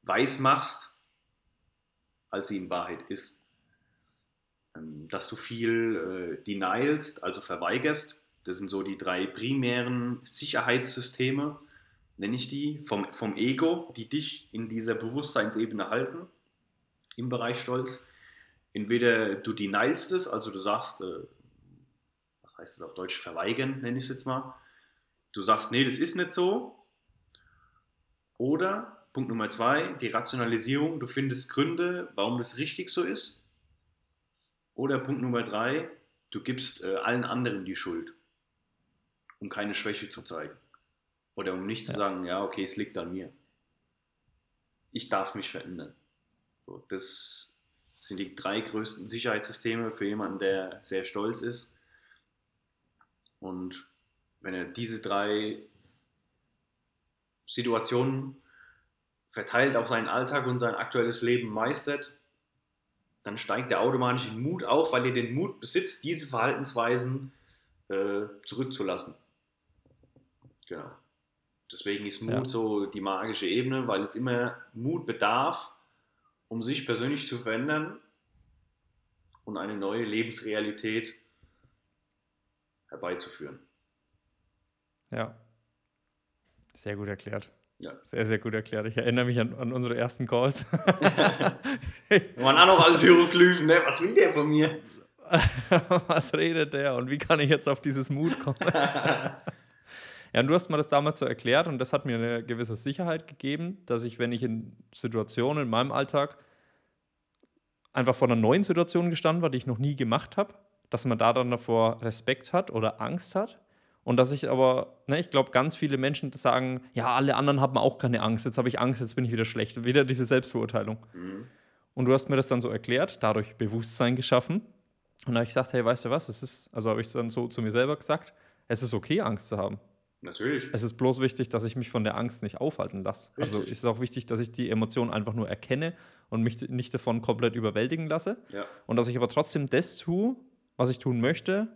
weiß machst, als sie in Wahrheit ist. Ähm, dass du viel äh, denialst, also verweigerst. Das sind so die drei primären Sicherheitssysteme, nenne ich die, vom, vom Ego, die dich in dieser Bewusstseinsebene halten, im Bereich Stolz. Entweder du denialst es, also du sagst, äh, was heißt es auf Deutsch, verweigern, nenne ich es jetzt mal. Du sagst, nee, das ist nicht so. Oder Punkt Nummer zwei, die Rationalisierung, du findest Gründe, warum das richtig so ist. Oder Punkt Nummer drei, du gibst äh, allen anderen die Schuld, um keine Schwäche zu zeigen. Oder um nicht ja. zu sagen, ja, okay, es liegt an mir. Ich darf mich verändern. So, das sind die drei größten Sicherheitssysteme für jemanden, der sehr stolz ist. Und wenn er diese drei Situationen verteilt auf seinen Alltag und sein aktuelles Leben meistert, dann steigt der automatisch in Mut auf, weil er den Mut besitzt, diese Verhaltensweisen äh, zurückzulassen. Genau. Deswegen ist Mut ja. so die magische Ebene, weil es immer Mut bedarf, um sich persönlich zu verändern und eine neue Lebensrealität herbeizuführen. Ja, sehr gut erklärt. Ja. Sehr, sehr gut erklärt. Ich erinnere mich an, an unsere ersten Calls. Wir waren auch noch alles Hieroglyphen, ne? Was will der von mir? Was redet der und wie kann ich jetzt auf dieses Mut kommen? ja, und du hast mir das damals so erklärt und das hat mir eine gewisse Sicherheit gegeben, dass ich, wenn ich in Situationen in meinem Alltag einfach vor einer neuen Situation gestanden war, die ich noch nie gemacht habe, dass man da dann davor Respekt hat oder Angst hat und dass ich aber, ne, ich glaube, ganz viele Menschen sagen, ja, alle anderen haben auch keine Angst, jetzt habe ich Angst, jetzt bin ich wieder schlecht. Wieder diese Selbstverurteilung. Mhm. Und du hast mir das dann so erklärt, dadurch Bewusstsein geschaffen. Und da habe ich gesagt, hey, weißt du was, es ist, also habe ich dann so zu mir selber gesagt, es ist okay, Angst zu haben. Natürlich. Es ist bloß wichtig, dass ich mich von der Angst nicht aufhalten lasse. Also Richtig. Also ist es auch wichtig, dass ich die Emotionen einfach nur erkenne und mich nicht davon komplett überwältigen lasse. Ja. Und dass ich aber trotzdem das tue, was ich tun möchte,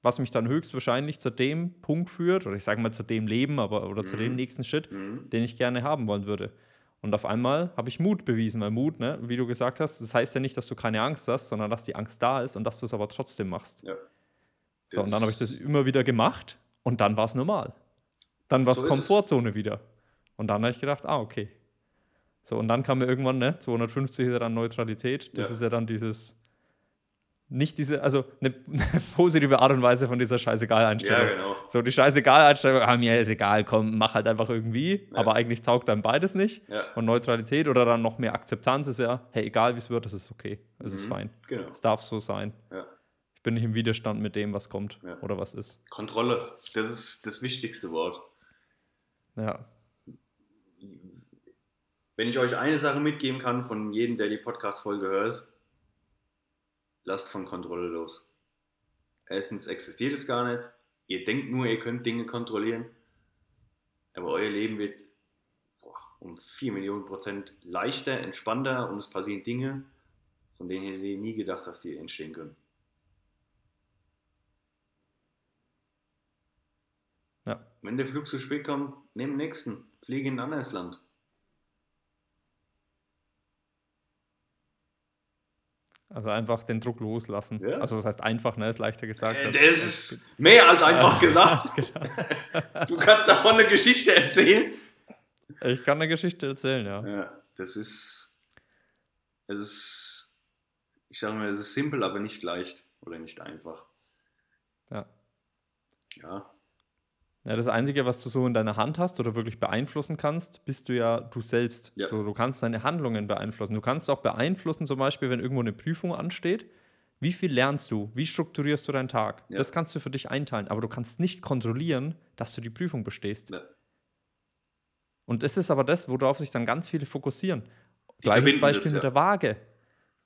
was mich dann höchstwahrscheinlich zu dem Punkt führt, oder ich sage mal zu dem Leben, aber oder mhm. zu dem mhm. nächsten Schritt, mhm. den ich gerne haben wollen würde. Und auf einmal habe ich Mut bewiesen, weil Mut, ne, wie du gesagt hast, das heißt ja nicht, dass du keine Angst hast, sondern dass die Angst da ist und dass du es aber trotzdem machst. Ja. So, und dann habe ich das immer wieder gemacht und dann war es normal. Dann war es so Komfortzone wieder. Und dann habe ich gedacht, ah, okay. So, und dann kam mir irgendwann, ne, 250 ist ja dann Neutralität. Das ja. ist ja dann dieses, nicht diese, also eine, eine, positive Art und Weise von dieser Scheißegal-Einstellung. Ja, genau. So, die Scheißegal-Einstellung, ah, mir ist egal, komm, mach halt einfach irgendwie, ja. aber eigentlich taugt dann beides nicht. Ja. Und Neutralität oder dann noch mehr Akzeptanz ist ja, hey, egal wie es wird, das ist okay, es mhm. ist fein. Genau. Es darf so sein. Ja. Ich bin nicht im Widerstand mit dem, was kommt oder was ist. Kontrolle, das ist das wichtigste Wort. Ja. Wenn ich euch eine Sache mitgeben kann von jedem, der die Podcast-Folge hört, lasst von Kontrolle los. Erstens existiert es gar nicht. Ihr denkt nur, ihr könnt Dinge kontrollieren. Aber euer Leben wird boah, um 4 Millionen Prozent leichter, entspannter und es passieren Dinge, von denen ihr nie gedacht, dass die entstehen können. Ja. Wenn der Flug zu spät kommt, nimm den nächsten. Fliege in ein anderes Land. Also einfach den Druck loslassen. Ja. Also das heißt einfach, ne? Ist leichter gesagt. Äh, das ist mehr als einfach gesagt. Genau. Du kannst davon eine Geschichte erzählen. Ich kann eine Geschichte erzählen, ja. Ja, das ist. Es ist. Ich sage mal, es ist simpel, aber nicht leicht oder nicht einfach. Ja. Ja, Ja, das Einzige, was du so in deiner Hand hast oder wirklich beeinflussen kannst, bist du ja du selbst. Ja. So, du kannst deine Handlungen beeinflussen. Du kannst auch beeinflussen, zum Beispiel, wenn irgendwo eine Prüfung ansteht, wie viel lernst du, wie strukturierst du deinen Tag. Ja. Das kannst du für dich einteilen, aber du kannst nicht kontrollieren, dass du die Prüfung bestehst. Ja. Und das ist aber das, worauf sich dann ganz viele fokussieren. Die Gleiches Beispiel das, mit der Waage.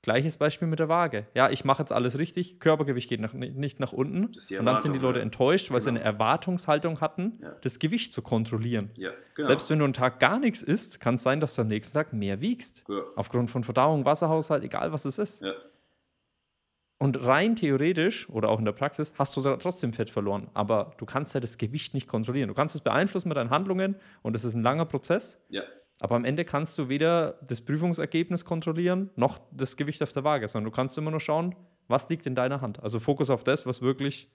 Gleiches Beispiel mit der Waage. Ja, ich mache jetzt alles richtig, Körpergewicht geht nach, nicht nach unten. Und dann sind die Leute ja. enttäuscht, weil sie Genau. eine Erwartungshaltung hatten, Ja. das Gewicht zu kontrollieren. ja, genau. Selbst wenn du einen Tag gar nichts isst, kann es sein, dass du am nächsten Tag mehr wiegst. Aufgrund von Verdauung, Wasserhaushalt, egal was es ist. Und rein theoretisch oder auch in der Praxis hast du trotzdem Fett verloren. Aber du kannst ja das Gewicht nicht kontrollieren. Du kannst es beeinflussen mit deinen Handlungen und das ist ein langer Prozess. Aber am Ende kannst du weder das Prüfungsergebnis kontrollieren, noch das Gewicht auf der Waage, sondern du kannst immer nur schauen, was liegt in deiner Hand. Also Fokus auf das, was wirklich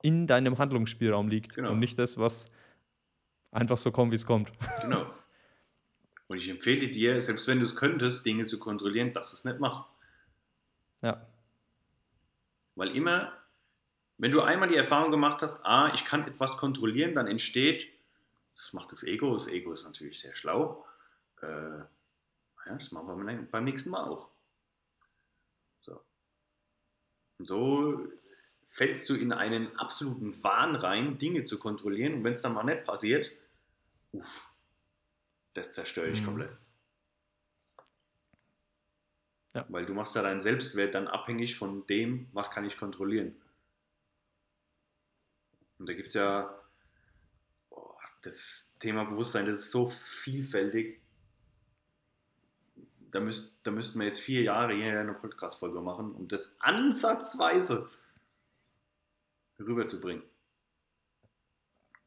in deinem Handlungsspielraum liegt Genau. und nicht das, was einfach so kommt, wie es kommt. genau. Und ich empfehle dir, selbst wenn du es könntest, Dinge zu kontrollieren, dass du es nicht machst. Ja, Weil immer, wenn du einmal die Erfahrung gemacht hast, ah, ich kann etwas kontrollieren, dann entsteht, das macht das Ego, das Ego ist natürlich sehr schlau, äh, ja, das machen wir beim- nächsten Mal auch. So. Und so fällst du in einen absoluten Wahn rein, Dinge zu kontrollieren und wenn es dann mal nicht passiert, uff, das zerstöre ich Mhm. komplett. Ja. Weil du machst ja deinen Selbstwert dann abhängig von dem, was kann ich kontrollieren. Und da gibt es ja boah, das Thema Bewusstsein, das ist so vielfältig. Da, müsst, da müssten wir jetzt vier Jahre hier eine Podcast-Folge machen, um das ansatzweise rüberzubringen.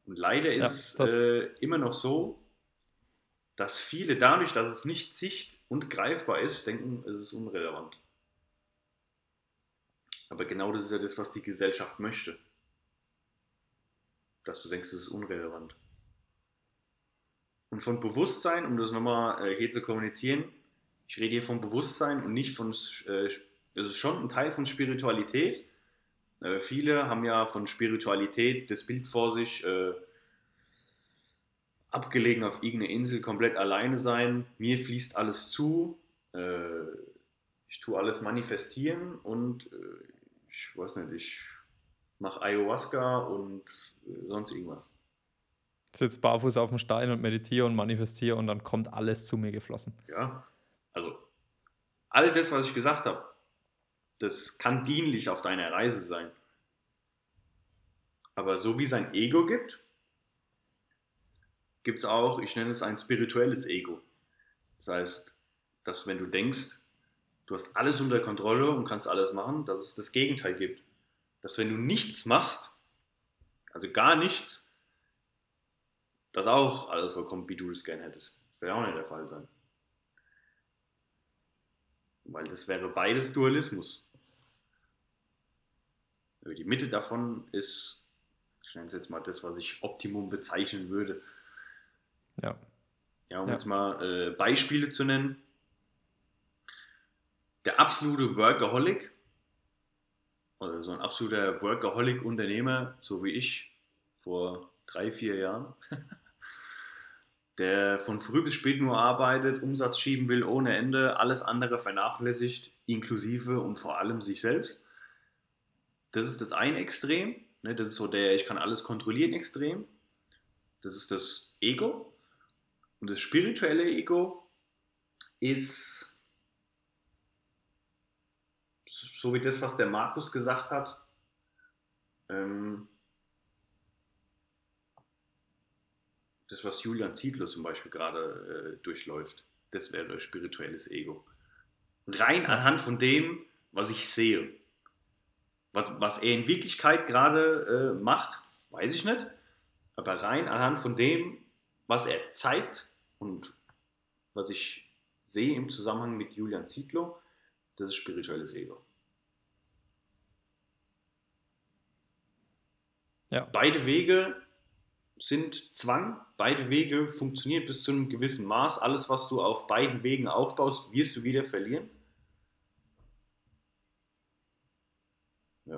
Und leider ist Ja, es äh, immer noch so, dass viele dadurch, dass es nicht sicht- und greifbar ist, denken, es ist unrelevant. Aber genau das ist ja das, was die Gesellschaft möchte. Dass du denkst, es ist unrelevant. Und von Bewusstsein, um das nochmal äh, hier zu kommunizieren, ich rede hier von Bewusstsein und nicht von, äh, es ist schon ein Teil von Spiritualität. Äh, viele haben ja von Spiritualität das Bild vor sich, äh, abgelegen auf irgendeiner Insel, komplett alleine sein, mir fließt alles zu, äh, ich tue alles manifestieren und äh, ich weiß nicht, ich mache Ayahuasca und äh, sonst irgendwas. sitze barfuß auf dem Stein und meditiere und manifestiere und dann kommt alles zu mir geflossen. Ja, also all das, was ich gesagt habe, das kann dienlich auf deiner Reise sein. Aber so wie es ein Ego gibt, gibt es auch, ich nenne es ein spirituelles Ego. Das heißt, dass wenn du denkst, du hast alles unter Kontrolle und kannst alles machen, dass es das Gegenteil gibt. Dass wenn du nichts machst, also gar nichts, dass auch alles so kommt, wie du es gerne hättest. Das wäre auch nicht der Fall sein. Weil das wäre beides Dualismus. Aber Die Mitte davon ist, ich nenne es jetzt mal das, was ich Optimum bezeichnen würde. Ja. Ja, um Ja. jetzt mal äh, Beispiele zu nennen. Der absolute Workaholic, oder so ein absoluter Workaholic-Unternehmer, so wie ich vor drei, vier Jahren, der von früh bis spät nur arbeitet, Umsatz schieben will ohne Ende, alles andere vernachlässigt, inklusive und vor allem sich selbst. Das ist das ein Extrem. Ne? Das ist so der Ich kann alles kontrollieren Extrem. Das ist das Ego. Und das spirituelle Ego ist so wie das, was der Markus gesagt hat. Ähm, das, was Julian Ziedler zum Beispiel gerade äh, durchläuft, das wäre spirituelles Ego. Rein anhand von dem, was ich sehe. Was, was er in Wirklichkeit gerade äh, macht, weiß ich nicht. Aber rein anhand von dem, was er zeigt und was ich sehe im Zusammenhang mit Julian Zietlow, das ist spirituelles Ego. Ja. Beide Wege sind Zwang, beide Wege funktionieren bis zu einem gewissen Maß. Alles, was du auf beiden Wegen aufbaust, wirst du wieder verlieren. Ja.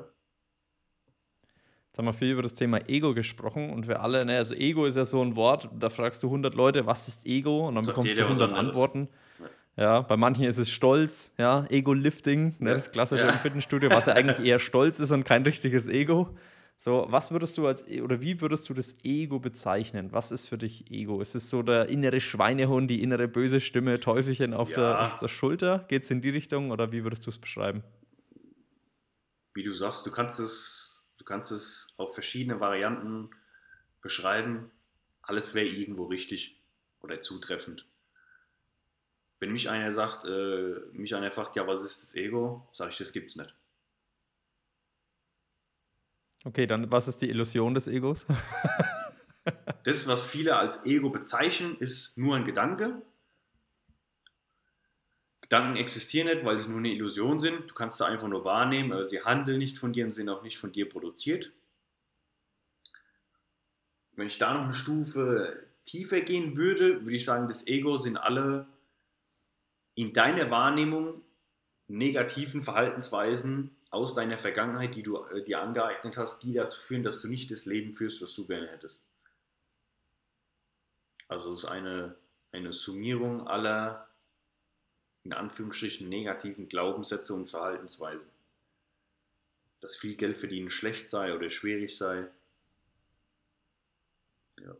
Jetzt haben wir viel über das Thema Ego gesprochen und wir alle, ne, also Ego ist ja so ein Wort, da fragst du 100 Leute, was ist Ego? Und dann Sagt bekommst du 100 Antworten. Ja. bei manchen ist es Stolz, ja, Ego-Lifting, ne, das klassische ja. im Fitnessstudio, was ja eigentlich eher Stolz ist und kein richtiges Ego. So, was würdest du als, oder wie würdest du das Ego bezeichnen? Was ist für dich Ego? Ist es so der innere Schweinehund, die innere böse Stimme, Teufelchen auf, ja. der, auf der Schulter? Geht es in die Richtung oder wie würdest du es beschreiben? Wie du sagst, du kannst es, du kannst es auf verschiedene Varianten beschreiben. Alles wäre irgendwo richtig oder zutreffend. Wenn mich einer sagt, äh, mich einer fragt, ja, was ist das Ego, sage ich, das gibt's nicht. Okay, dann was ist die Illusion des Egos? das, was viele als Ego bezeichnen, ist nur ein Gedanke. Gedanken existieren nicht, weil sie nur eine Illusion sind. Du kannst sie einfach nur wahrnehmen, aber sie handeln nicht von dir und sind auch nicht von dir produziert. Wenn ich da noch eine Stufe tiefer gehen würde, würde ich sagen, das Ego sind alle in deiner Wahrnehmung negativen Verhaltensweisen aus deiner Vergangenheit, die du äh, dir angeeignet hast, die dazu führen, dass du nicht das Leben führst, was du gerne hättest. Also es ist eine, eine Summierung aller, in Anführungsstrichen, negativen Glaubenssätze und Verhaltensweisen. Dass viel Geld verdienen schlecht sei oder schwierig sei. Ja.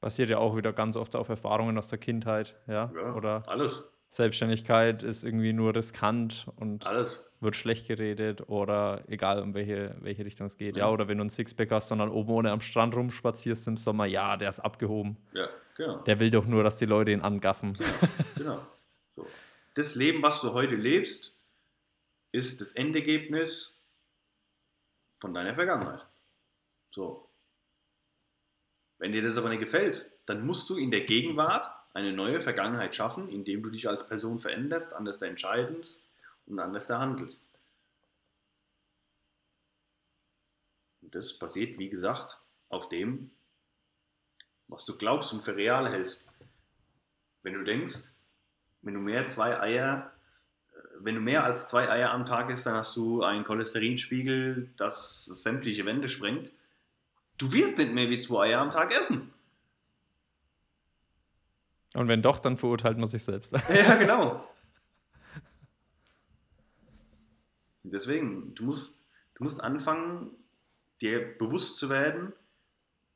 Basiert ja auch wieder ganz oft auf Erfahrungen aus der Kindheit, ja? ja oder alles. Selbstständigkeit ist irgendwie nur riskant und alles wird schlecht geredet oder egal, um welche, welche Richtung es geht. Ja. ja, oder wenn du einen Sixpack hast und dann oben ohne am Strand rumspazierst im Sommer, ja, der ist abgehoben. Ja, genau. Der will doch nur, dass die Leute ihn angaffen. Genau. genau. So. Das Leben, was du heute lebst, ist das Endergebnis von deiner Vergangenheit. So. Wenn dir das aber nicht gefällt, dann musst du in der Gegenwart eine neue Vergangenheit schaffen, indem du dich als Person veränderst, anders entscheidest, und anders da handelst. Und das basiert, wie gesagt, auf dem, was du glaubst und für real hältst. Wenn du denkst, wenn du mehr zwei Eier, äh, wenn du mehr als zwei Eier am Tag isst, dann hast du einen Cholesterinspiegel, das sämtliche Wände sprengt. Du wirst nicht mehr wie zwei Eier am Tag essen. Und wenn doch, dann verurteilt man sich selbst. Ja, genau. Deswegen, du musst, du musst anfangen, dir bewusst zu werden,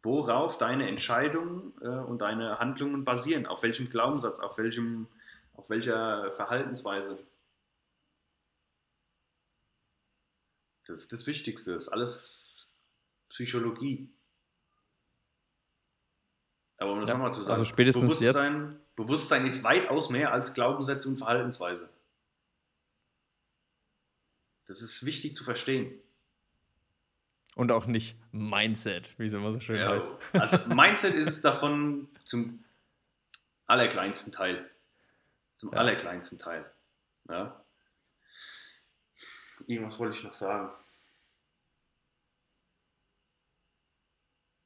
worauf deine Entscheidungen äh, und deine Handlungen basieren, auf welchem Glaubenssatz, auf, welchem, auf welcher Verhaltensweise. Das ist das Wichtigste, das ist alles Psychologie. Aber um das ja, nochmal zu sagen, also spätestens Bewusstsein. Bewusstsein ist weitaus mehr als Glaubenssätze und Verhaltensweise. Das ist wichtig zu verstehen. Und auch nicht Mindset, wie es immer so schön ja, heißt. Also Mindset ist es davon zum allerkleinsten Teil. Zum ja. allerkleinsten Teil. Ja. Irgendwas wollte ich noch sagen.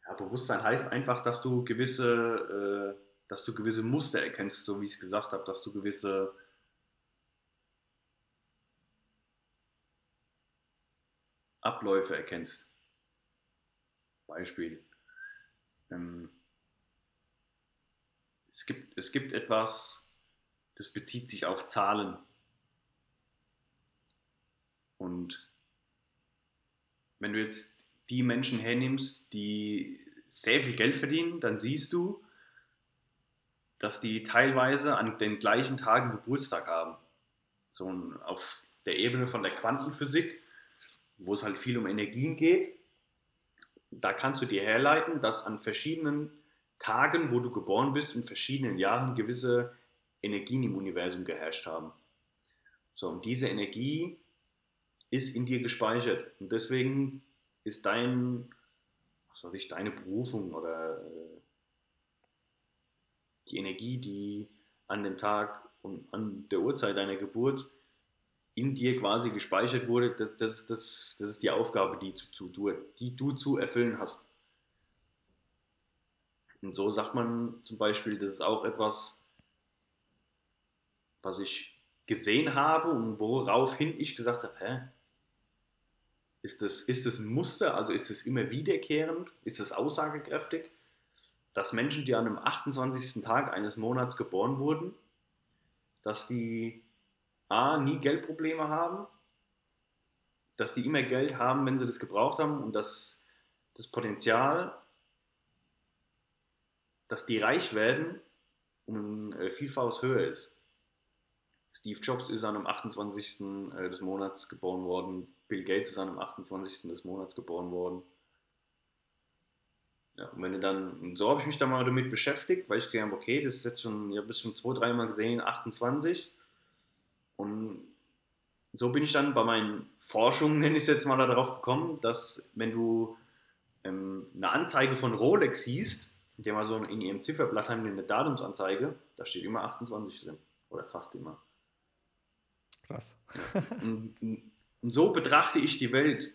Ja, Bewusstsein heißt einfach, dass du gewisse, äh, dass du gewisse Muster erkennst, so wie ich es gesagt habe, dass du gewisse Abläufe erkennst. Beispiel. Ähm, es, gibt, es gibt etwas, das bezieht sich auf Zahlen. Und wenn du jetzt die Menschen hernimmst, die sehr viel Geld verdienen, dann siehst du, dass die teilweise an den gleichen Tagen Geburtstag haben. So auf der Ebene von der Quantenphysik wo es halt viel um Energien geht, da kannst du dir herleiten, dass an verschiedenen Tagen, wo du geboren bist, in verschiedenen Jahren gewisse Energien im Universum geherrscht haben. So, und diese Energie ist in dir gespeichert. Und deswegen ist dein, was weiß ich, deine Berufung oder äh, die Energie, die an dem Tag und an der Uhrzeit deiner Geburt in dir quasi gespeichert wurde, das, das, das, das ist die Aufgabe, die, zu, du, die du zu erfüllen hast. Und so sagt man zum Beispiel, das ist auch etwas, was ich gesehen habe und woraufhin ich gesagt habe, hä, ist das, ist das ein Muster, also ist es immer wiederkehrend, ist es aussagekräftig, dass Menschen, die an einem 28. Tag eines Monats geboren wurden, dass die A, nie Geldprobleme haben, dass die immer Geld haben, wenn sie das gebraucht haben und dass das Potenzial, dass die reich werden, um ein äh, Vielfaches höher ist. Steve Jobs ist an einem 28. Äh, des Monats geboren worden. Bill Gates ist an einem 28. des Monats geboren worden. Ja, und wenn du dann, so habe ich mich dann mal damit beschäftigt, weil ich gesehen habe, okay, das ist jetzt schon, ich habe es schon zwei, dreimal gesehen, 28. Und so bin ich dann bei meinen Forschungen, nenne ich es jetzt mal, darauf gekommen, dass wenn du ähm, eine Anzeige von Rolex siehst, die mal so in ihrem Zifferblatt haben, eine Datumsanzeige, da steht immer 28 drin. Oder fast immer. Krass. und, und, so betrachte ich die Welt.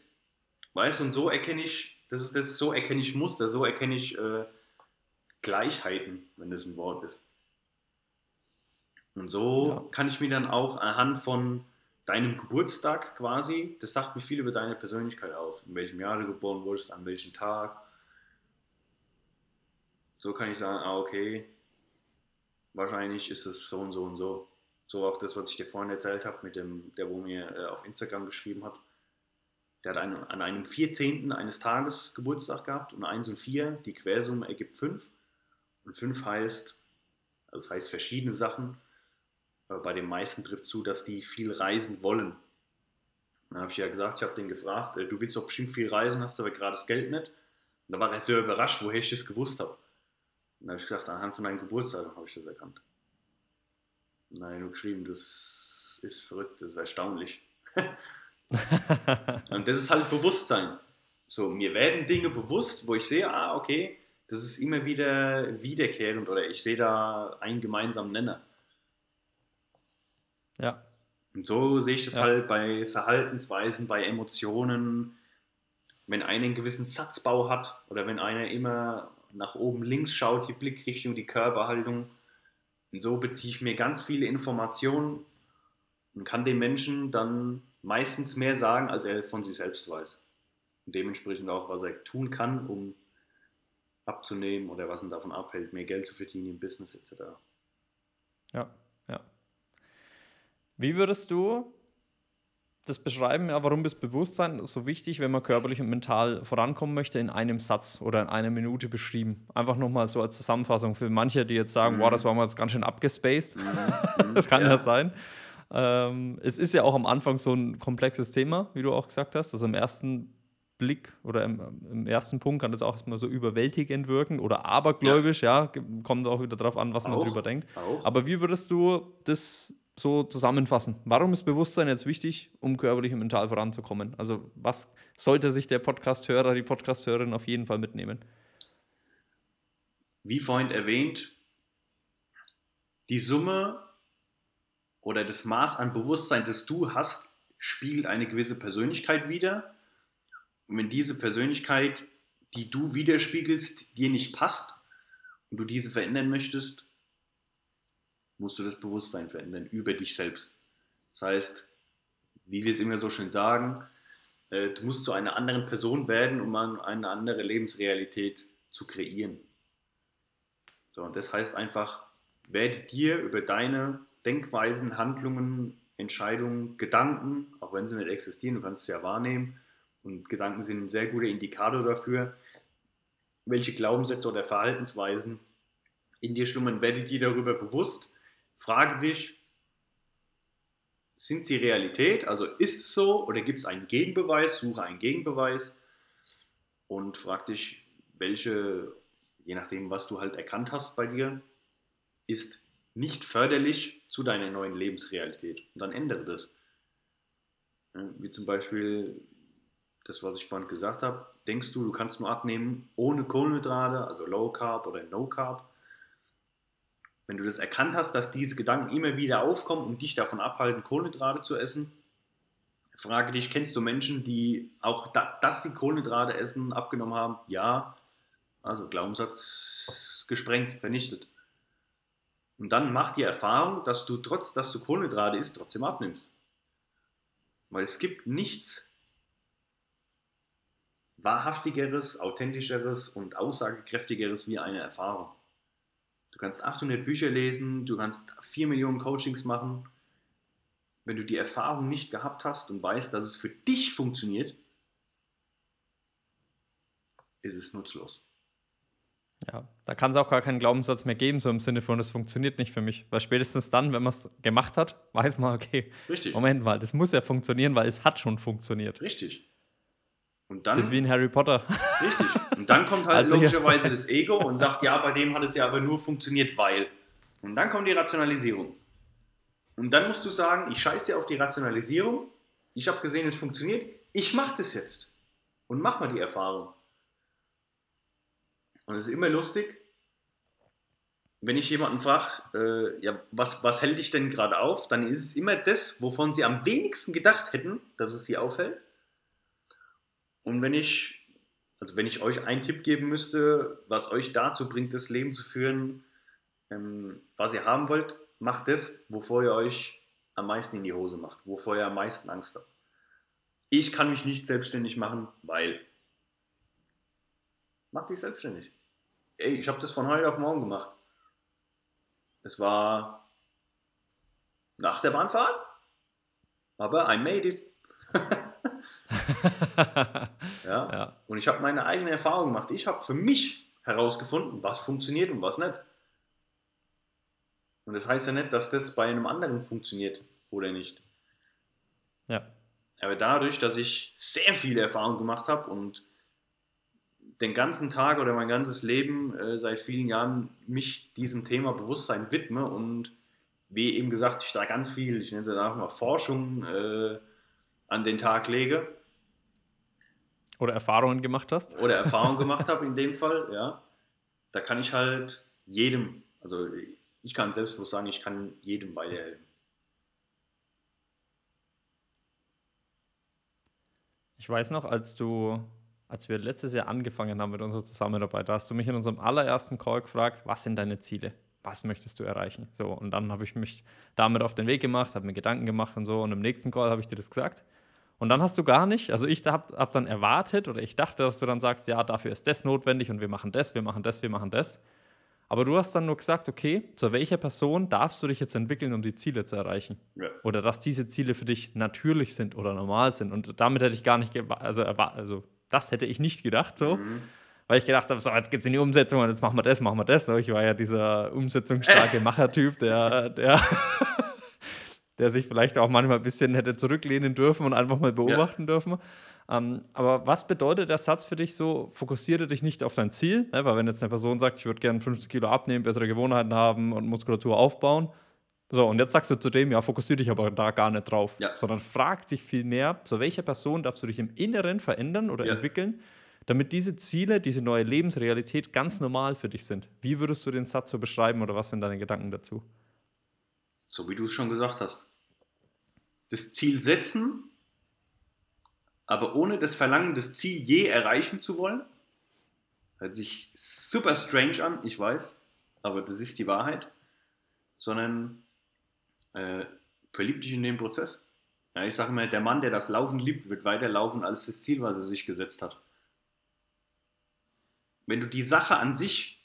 Weißt du, und so erkenne ich, das ist das, so erkenne ich Muster, so erkenne ich äh, Gleichheiten, wenn das ein Wort ist. Und so ja. kann ich mir dann auch anhand von deinem Geburtstag quasi, das sagt mir viel über deine Persönlichkeit aus, in welchem Jahr du geboren wurdest, an welchem Tag. So kann ich sagen, ah, okay, wahrscheinlich ist es so und so und so. So auch das, was ich dir vorhin erzählt habe, mit dem, der wo mir äh, auf Instagram geschrieben hat. Der hat einen, an einem 14. eines Tages Geburtstag gehabt und 1 und 4, die Quersumme ergibt 5. Und 5 heißt, also das heißt verschiedene Sachen. Aber bei den meisten trifft zu, dass die viel reisen wollen. Dann habe ich ja gesagt, ich habe den gefragt, äh, du willst doch bestimmt viel reisen, hast aber gerade das Geld nicht. Und da war er sehr überrascht, woher ich das gewusst habe. Dann habe ich gesagt, anhand von deinem Geburtstag habe ich das erkannt. Nein, nur geschrieben, das ist verrückt, das ist erstaunlich. und das ist halt Bewusstsein. So, mir werden Dinge bewusst, wo ich sehe, ah, okay, das ist immer wieder wiederkehrend oder ich sehe da einen gemeinsamen Nenner. Ja. Und so sehe ich das ja. halt bei Verhaltensweisen, bei Emotionen. Wenn einer einen gewissen Satzbau hat oder wenn einer immer nach oben links schaut, die Blickrichtung, die Körperhaltung, und so beziehe ich mir ganz viele Informationen und kann dem Menschen dann meistens mehr sagen, als er von sich selbst weiß. Und dementsprechend auch, was er tun kann, um abzunehmen oder was ihn davon abhält, mehr Geld zu verdienen im Business etc. Ja, ja. Wie würdest du das beschreiben, ja, warum ist Bewusstsein so wichtig, wenn man körperlich und mental vorankommen möchte, in einem Satz oder in einer Minute beschrieben? Einfach nochmal so als Zusammenfassung für manche, die jetzt sagen, mhm. wow, das war mal jetzt ganz schön abgespaced. Mhm. das kann ja, ja sein. Ähm, es ist ja auch am Anfang so ein komplexes Thema, wie du auch gesagt hast. Also im ersten Blick oder im, im ersten Punkt kann das auch erstmal so überwältigend wirken oder abergläubisch, ja, ja kommt auch wieder darauf an, was auch, man drüber denkt. Auch. Aber wie würdest du das so zusammenfassen? Warum ist Bewusstsein jetzt wichtig, um körperlich und mental voranzukommen? Also was sollte sich der Podcast-Hörer, die Podcast-Hörerin auf jeden Fall mitnehmen? Wie vorhin erwähnt, die Summe oder das Maß an Bewusstsein, das du hast, spiegelt eine gewisse Persönlichkeit wider. Und wenn diese Persönlichkeit, die du widerspiegelst, dir nicht passt und du diese verändern möchtest, musst du das Bewusstsein verändern über dich selbst. Das heißt, wie wir es immer so schön sagen, äh, du musst zu einer anderen Person werden, um eine andere Lebensrealität zu kreieren. So, und das heißt einfach, werde dir über deine Denkweisen, Handlungen, Entscheidungen, Gedanken, auch wenn sie nicht existieren, du kannst es ja wahrnehmen, und Gedanken sind ein sehr guter Indikator dafür, welche Glaubenssätze oder Verhaltensweisen in dir schlummern, werde dir darüber bewusst Frage dich, sind sie Realität? Also ist es so oder gibt es einen Gegenbeweis? Suche einen Gegenbeweis und frag dich, welche, je nachdem, was du halt erkannt hast bei dir, ist nicht förderlich zu deiner neuen Lebensrealität. Und dann ändere das. Wie zum Beispiel, das, was ich vorhin gesagt habe, denkst du, du kannst nur abnehmen ohne Kohlenhydrate, also Low Carb oder No Carb. Wenn du das erkannt hast, dass diese Gedanken immer wieder aufkommen und dich davon abhalten, Kohlenhydrate zu essen, frage dich, kennst du Menschen, die auch, da, dass sie Kohlenhydrate essen, abgenommen haben? Ja. Also Glaubenssatz gesprengt, vernichtet. Und dann mach die Erfahrung, dass du trotz, dass du Kohlenhydrate isst, trotzdem abnimmst. Weil es gibt nichts wahrhaftigeres, authentischeres und aussagekräftigeres wie eine Erfahrung. Du kannst 800 Bücher lesen, du kannst 4 Millionen Coachings machen. Wenn du die Erfahrung nicht gehabt hast und weißt, dass es für dich funktioniert, ist es nutzlos. Ja, da kann es auch gar keinen Glaubenssatz mehr geben, so im Sinne von, es funktioniert nicht für mich. Weil spätestens dann, wenn man es gemacht hat, weiß man, okay, Richtig. Moment mal, das muss ja funktionieren, weil es hat schon funktioniert. Richtig. Und dann, Das ist wie in Harry Potter. richtig. Und dann kommt halt Also logischerweise das Ego und sagt, ja, bei dem hat es ja aber nur funktioniert, weil. Und dann kommt die Rationalisierung. Und dann musst du sagen, ich scheiße dir auf die Rationalisierung. Ich habe gesehen, es funktioniert. Ich mache das jetzt. Und mach mal die Erfahrung. Und es ist immer lustig, wenn ich jemanden frage, äh, ja, was, was hält dich denn gerade auf, dann ist es immer das, wovon sie am wenigsten gedacht hätten, dass es sie aufhält. Und wenn ich, also wenn ich euch einen Tipp geben müsste, was euch dazu bringt, das Leben zu führen, ähm, was ihr haben wollt, macht das, wovor ihr euch am meisten in die Hose macht, wovor ihr am meisten Angst habt. Ich kann mich nicht selbstständig machen, weil. Mach dich selbstständig. Ey, ich habe das von heute auf morgen gemacht. Es war nach der Bahnfahrt, aber I made it. Ja. ja. Und ich habe meine eigene Erfahrung gemacht. Ich habe für mich herausgefunden, was funktioniert und was nicht. Und das heißt ja nicht, dass das bei einem anderen funktioniert oder nicht. ja. Aber dadurch, dass ich sehr viel Erfahrung gemacht habe und den ganzen Tag oder mein ganzes Leben äh, seit vielen Jahren mich diesem Thema Bewusstsein widme und wie eben gesagt, ich da ganz viel, ich nenne es ja mal Forschung äh, an den Tag lege, Oder Erfahrungen gemacht hast. oder Erfahrung gemacht habe in dem Fall, ja, da kann ich halt jedem, also ich kann selbstbewusst sagen, ich kann jedem weiterhelfen. Ich weiß noch, als du, als wir letztes Jahr angefangen haben mit unserer Zusammenarbeit, da hast du mich in unserem allerersten Call gefragt, was sind deine Ziele? Was möchtest du erreichen? So, und dann habe ich mich damit auf den Weg gemacht, habe mir Gedanken gemacht und so. Und im nächsten Call habe ich dir das gesagt. Und dann hast du gar nicht, also ich habe hab dann erwartet oder ich dachte, dass du dann sagst, ja, dafür ist das notwendig und wir machen das, wir machen das, wir machen das. Aber du hast dann nur gesagt, okay, zu welcher Person darfst du dich jetzt entwickeln, um die Ziele zu erreichen? Ja. Oder dass diese Ziele für dich natürlich sind oder normal sind. Und damit hätte ich gar nicht, also, also das hätte ich nicht gedacht so. Mhm. Weil ich gedacht habe, so, jetzt geht's in die Umsetzung und jetzt machen wir das, machen wir das. Ich war ja dieser umsetzungsstarke Machertyp, der, der, der sich vielleicht auch manchmal ein bisschen hätte zurücklehnen dürfen und einfach mal beobachten dürfen. Ähm, aber was bedeutet der Satz für dich so, fokussiere dich nicht auf dein Ziel? Ne? Weil wenn jetzt eine Person sagt, ich würde gerne 50 Kilo abnehmen, bessere Gewohnheiten haben und Muskulatur aufbauen, so, und jetzt sagst du zu dem, ja, fokussiere dich aber da gar nicht drauf, Ja. sondern frag dich viel mehr, zu welcher Person darfst du dich im Inneren verändern oder Ja. entwickeln, damit diese Ziele, diese neue Lebensrealität ganz normal für dich sind. Wie würdest du den Satz so beschreiben oder was sind deine Gedanken dazu? So wie du es schon gesagt hast. Das Ziel setzen, aber ohne das Verlangen, das Ziel je erreichen zu wollen. Hört sich super strange an, ich weiß, aber das ist die Wahrheit. Sondern äh, verlieb dich in den Prozess. Ja, ich sage immer, der Mann, der das Laufen liebt, wird weiterlaufen als das Ziel, was er sich gesetzt hat. Wenn du die Sache an sich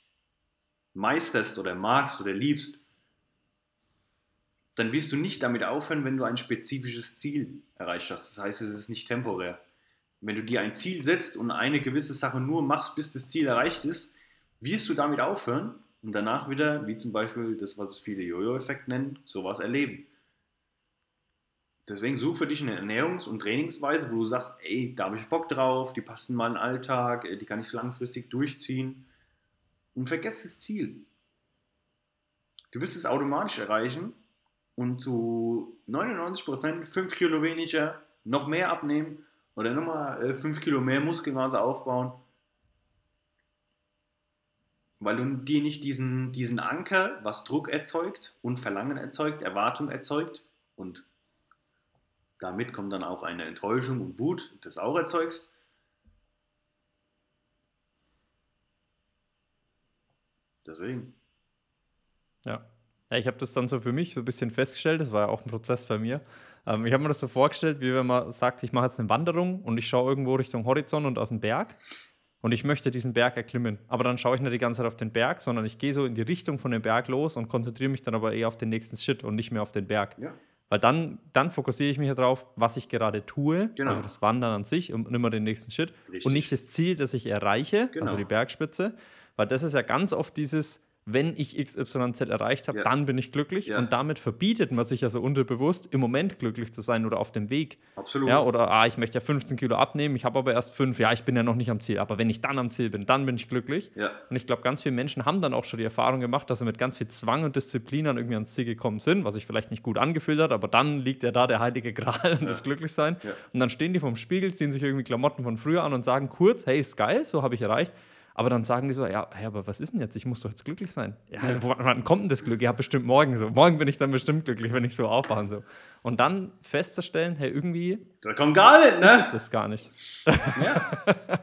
meisterst oder magst oder liebst, dann wirst du nicht damit aufhören, wenn du ein spezifisches Ziel erreicht hast. Das heißt, es ist nicht temporär. Wenn du dir ein Ziel setzt und eine gewisse Sache nur machst, bis das Ziel erreicht ist, wirst du damit aufhören und danach wieder, wie zum Beispiel das, was viele Jojo-Effekt nennen, sowas erleben. Deswegen such für dich eine Ernährungs- und Trainingsweise, wo du sagst, ey, da habe ich Bock drauf, die passt in meinen Alltag, äh, die kann ich langfristig durchziehen. Und vergesst das Ziel. Du wirst es automatisch erreichen und zu 99% 5 Kilo weniger, noch mehr abnehmen oder nochmal 5 Kilo mehr Muskelmasse aufbauen, weil du dir nicht diesen, diesen Anker, was Druck erzeugt und Verlangen erzeugt, Erwartung erzeugt und damit kommt dann auch eine Enttäuschung und Wut, das auch erzeugst. Deswegen. Ja. Ja ich habe das dann so für mich so ein bisschen festgestellt, das war ja auch ein Prozess bei mir. Ähm, ich habe mir das so vorgestellt, wie wenn man sagt, ich mache jetzt eine Wanderung und ich schaue irgendwo Richtung Horizont und aus dem Berg und ich möchte diesen Berg erklimmen. Aber dann schaue ich nicht die ganze Zeit auf den Berg, sondern ich gehe so in die Richtung von dem Berg los und konzentriere mich dann aber eher auf den nächsten Shit und nicht mehr auf den Berg. Ja. Weil dann, dann fokussiere ich mich darauf, was ich gerade tue, genau. also das Wandern an sich und immer den nächsten Schritt Richtig. und nicht das Ziel, das ich erreiche, also genau. also die Bergspitze, weil das ist ja ganz oft dieses, wenn ich XYZ erreicht habe, ja. dann bin ich glücklich. Ja. Und damit verbietet man sich ja so unterbewusst, im Moment glücklich zu sein oder auf dem Weg. Absolut. Ja, oder ah, ich möchte ja 15 Kilo abnehmen, ich habe aber erst fünf, ja, ich bin ja noch nicht am Ziel. Aber wenn ich dann am Ziel bin, dann bin ich glücklich. Ja. Und ich glaube, ganz viele Menschen haben dann auch schon die Erfahrung gemacht, dass sie mit ganz viel Zwang und Disziplin dann irgendwie ans Ziel gekommen sind, was sich vielleicht nicht gut angefühlt hat, aber dann liegt ja da der heilige Gral und das Glücklichsein. Und dann stehen die vorm Spiegel, ziehen sich irgendwie Klamotten von früher an und sagen kurz, hey, ist geil, so habe ich erreicht. Aber dann sagen die so, ja, hey, aber was ist denn jetzt? Ich muss doch jetzt glücklich sein. Ja, wann kommt denn das Glück? Ja, bestimmt morgen so. Morgen bin ich dann bestimmt glücklich, wenn ich so aufwache und so. Und dann festzustellen, hey, irgendwie. Da kommt gar nicht, ne? Das ist das gar nicht. Ja.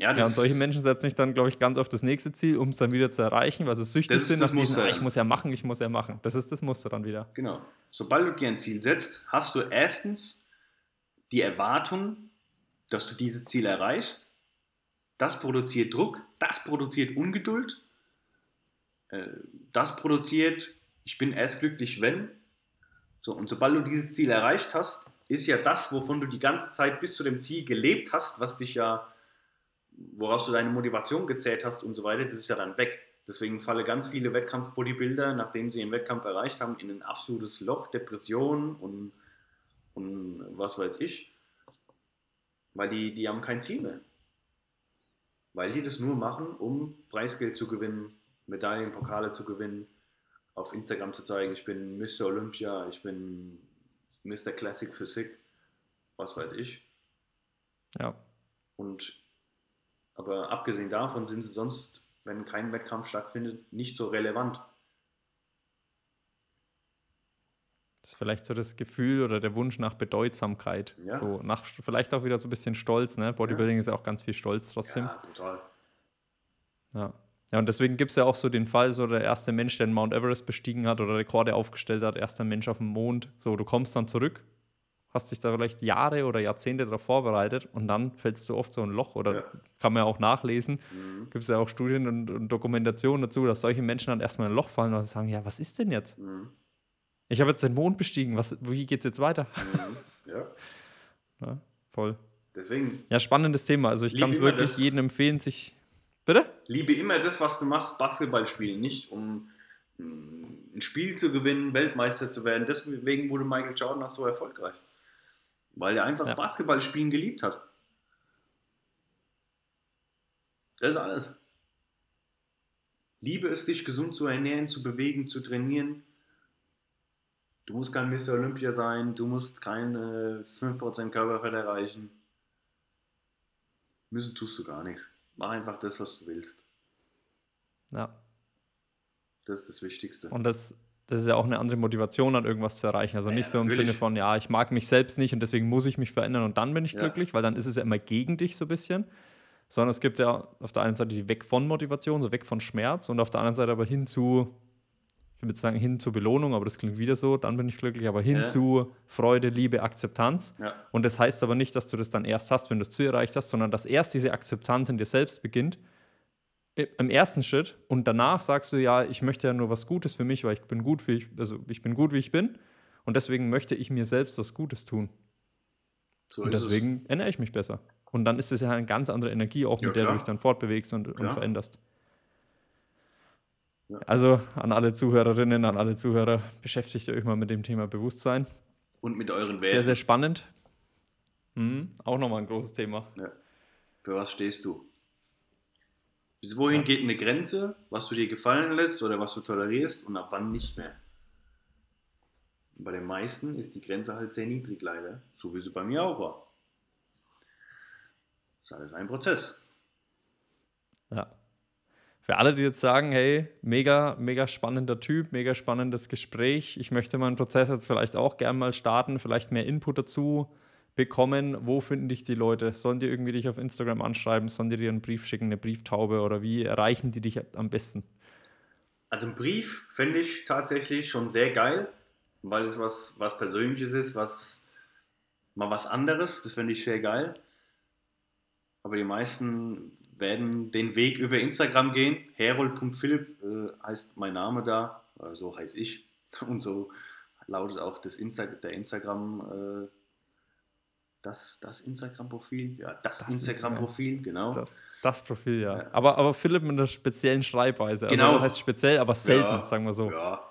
Ja, ja, und solche Menschen setzen sich dann, glaube ich, ganz auf das nächste Ziel, um es dann wieder zu erreichen, weil sie süchtig sind nach diesem, ich muss ja machen, ich muss ja machen. Das ist das Muster dann wieder. Genau. Sobald du dir ein Ziel setzt, hast du erstens die Erwartung, dass du dieses Ziel erreichst das produziert Druck, das produziert Ungeduld, äh, das produziert, ich bin erst glücklich, wenn. So, und sobald du dieses Ziel erreicht hast, ist ja das, wovon du die ganze Zeit bis zu dem Ziel gelebt hast, was dich ja, woraus du deine Motivation gezählt hast und so weiter, das ist ja dann weg. Deswegen fallen ganz viele Wettkampf-Bodybuilder, nachdem sie ihren Wettkampf erreicht haben, in ein absolutes Loch, Depression und, und was weiß ich. Weil die, die haben kein Ziel mehr weil die das nur machen, um Preisgeld zu gewinnen, Medaillen, Pokale zu gewinnen, auf Instagram zu zeigen, ich bin Mr. Olympia, ich bin Mr. Classic Physik, was weiß ich. Ja. Und aber abgesehen davon sind sie sonst, wenn kein Wettkampf stattfindet, nicht so relevant. Das ist vielleicht so das Gefühl oder der Wunsch nach Bedeutsamkeit. Ja. So nach vielleicht auch wieder so ein bisschen Stolz, ne? Bodybuilding ja. ist ja auch ganz viel Stolz trotzdem. Ja, total. Ja. Ja, und deswegen gibt es ja auch so den Fall, so der erste Mensch, der den Mount Everest bestiegen hat oder Rekorde aufgestellt hat, erster Mensch auf dem Mond. So, du kommst dann zurück, hast dich da vielleicht Jahre oder Jahrzehnte darauf vorbereitet und dann fällst du oft so ein Loch oder ja. kann man ja auch nachlesen. Mhm. Gibt es ja auch Studien und, und, Dokumentationen dazu, dass solche Menschen dann erstmal in ein Loch fallen und sagen, ja, was ist denn jetzt? Mhm. Ich habe jetzt den Mond bestiegen. Was, wie geht es jetzt weiter? Mhm. Ja. ja. Voll. Deswegen. Ja, spannendes Thema. Also ich kann es wirklich das, jedem empfehlen, sich. Bitte? Liebe immer das, was du machst, Basketball spielen, nicht um mm, ein Spiel zu gewinnen, Weltmeister zu werden. Deswegen wurde Michael Jordan auch so erfolgreich. Weil er einfach ja. Basketball spielen geliebt hat. Das ist alles. Liebe es, dich gesund zu ernähren, zu bewegen, zu trainieren, Du musst kein Mr. Olympia sein, du musst keine 5% Körperfett erreichen. Müssen tust du gar nichts. Mach einfach das, was du willst. Ja. Das ist das Wichtigste. Und das, das ist ja auch eine andere Motivation, an irgendwas zu erreichen. Also ja, nicht so im natürlich. Sinne von, ja, ich mag mich selbst nicht und deswegen muss ich mich verändern und dann bin ich ja. glücklich, weil dann ist es ja immer gegen dich so ein bisschen. Sondern es gibt ja auf der einen Seite die Weg von Motivation, so weg von Schmerz und auf der anderen Seite aber hin zu, ich würde sagen, hin zur Belohnung, aber das klingt wieder so, dann bin ich glücklich, aber hin ja. zu Freude, Liebe, Akzeptanz. Ja. Und das heißt aber nicht, dass du das dann erst hast, wenn du es zu erreicht hast, sondern dass erst diese Akzeptanz in dir selbst beginnt, im ersten Schritt und danach sagst du ja, ich möchte ja nur was Gutes für mich, weil ich bin gut, wie ich, also ich bin gut, wie ich bin und deswegen möchte ich mir selbst was Gutes tun. So und deswegen es. ernähre ich mich besser. Und dann ist es ja eine ganz andere Energie, auch mit ja, der du dich dann fortbewegst und, und veränderst. Also an alle Zuhörerinnen, an alle Zuhörer, beschäftigt euch mal mit dem Thema Bewusstsein. Und mit euren Werten. Sehr, sehr spannend. Mhm, auch nochmal ein großes Thema. Ja. Für was stehst du? Bis wohin ja. geht eine Grenze, was du dir gefallen lässt oder was du tolerierst und ab wann nicht mehr? bei den meisten ist die Grenze halt sehr niedrig leider, so wie sie bei mir auch war. ist alles ein Prozess. Ja. Für alle, die jetzt sagen, hey, mega, mega spannender Typ, mega spannendes Gespräch, ich möchte meinen Prozess jetzt vielleicht auch gerne mal starten, vielleicht mehr Input dazu bekommen. Wo finden dich die Leute? Sollen die irgendwie dich auf Instagram anschreiben? Sollen die dir einen Brief schicken, eine Brieftaube oder wie erreichen die dich am besten? Also ein Brief fände ich tatsächlich schon sehr geil, weil es was, was Persönliches ist, was mal was anderes. Das fände ich sehr geil. Aber die meisten werden den Weg über Instagram gehen. Herold.philipp äh, heißt mein Name da, äh, so heiße ich. Und so lautet auch das Insta der Instagram, äh, das, das Instagram-Profil. Ja, das, das Instagram-Profil, genau. Das, das, Profil, ja. ja. Aber, aber Philipp mit einer speziellen Schreibweise. Also genau. Heißt speziell, aber selten, ja, sagen wir so. Ja.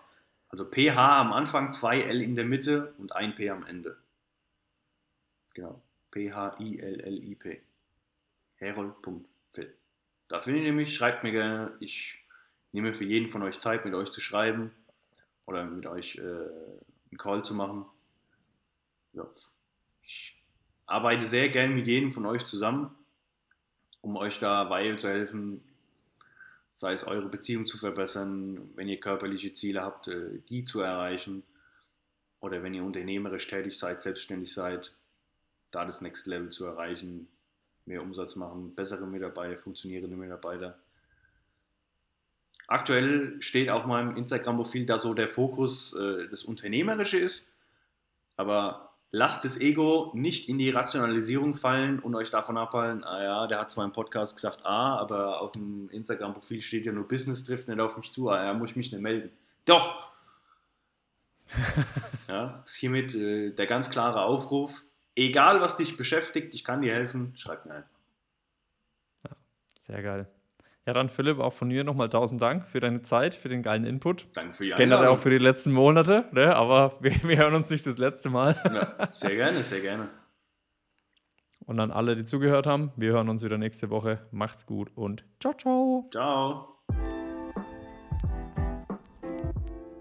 Also PH am Anfang, zwei L in der Mitte und ein P am Ende. Genau. P-H-I-L-L-I-P. Herold.phil. Da findet ihr mich, schreibt mir gerne. Ich nehme für jeden von euch Zeit, mit euch zu schreiben oder mit euch äh, einen Call zu machen. Ja. Ich arbeite sehr gerne mit jedem von euch zusammen, um euch da weiterzuhelfen, sei es eure Beziehung zu verbessern, wenn ihr körperliche Ziele habt, äh, die zu erreichen oder wenn ihr unternehmerisch tätig seid, selbstständig seid, da das Next Level zu erreichen, mehr Umsatz machen, bessere Mitarbeiter, funktionierende Mitarbeiter. Aktuell steht auf meinem Instagram-Profil da so der Fokus, äh, das Unternehmerische ist, aber lasst das Ego nicht in die Rationalisierung fallen und euch davon abhalten, ah ja, der hat zwar im Podcast gesagt A, aber auf dem Instagram-Profil steht ja nur Business trifft nicht auf mich zu, ah ja, muss ich mich nicht melden. Doch! ja, ist hiermit äh, der ganz klare Aufruf. Egal, was dich beschäftigt, ich kann dir helfen, schreib mir einfach. Ja, sehr geil. Ja, dann Philipp, auch von mir nochmal tausend Dank für deine Zeit, für den geilen Input. Danke für die Einladung. Generell auch für die letzten Monate, ne? aber wir, wir hören uns nicht das letzte Mal. Ja, sehr gerne, sehr gerne. Und an alle, die zugehört haben, wir hören uns wieder nächste Woche. Macht's gut und ciao, ciao. Ciao.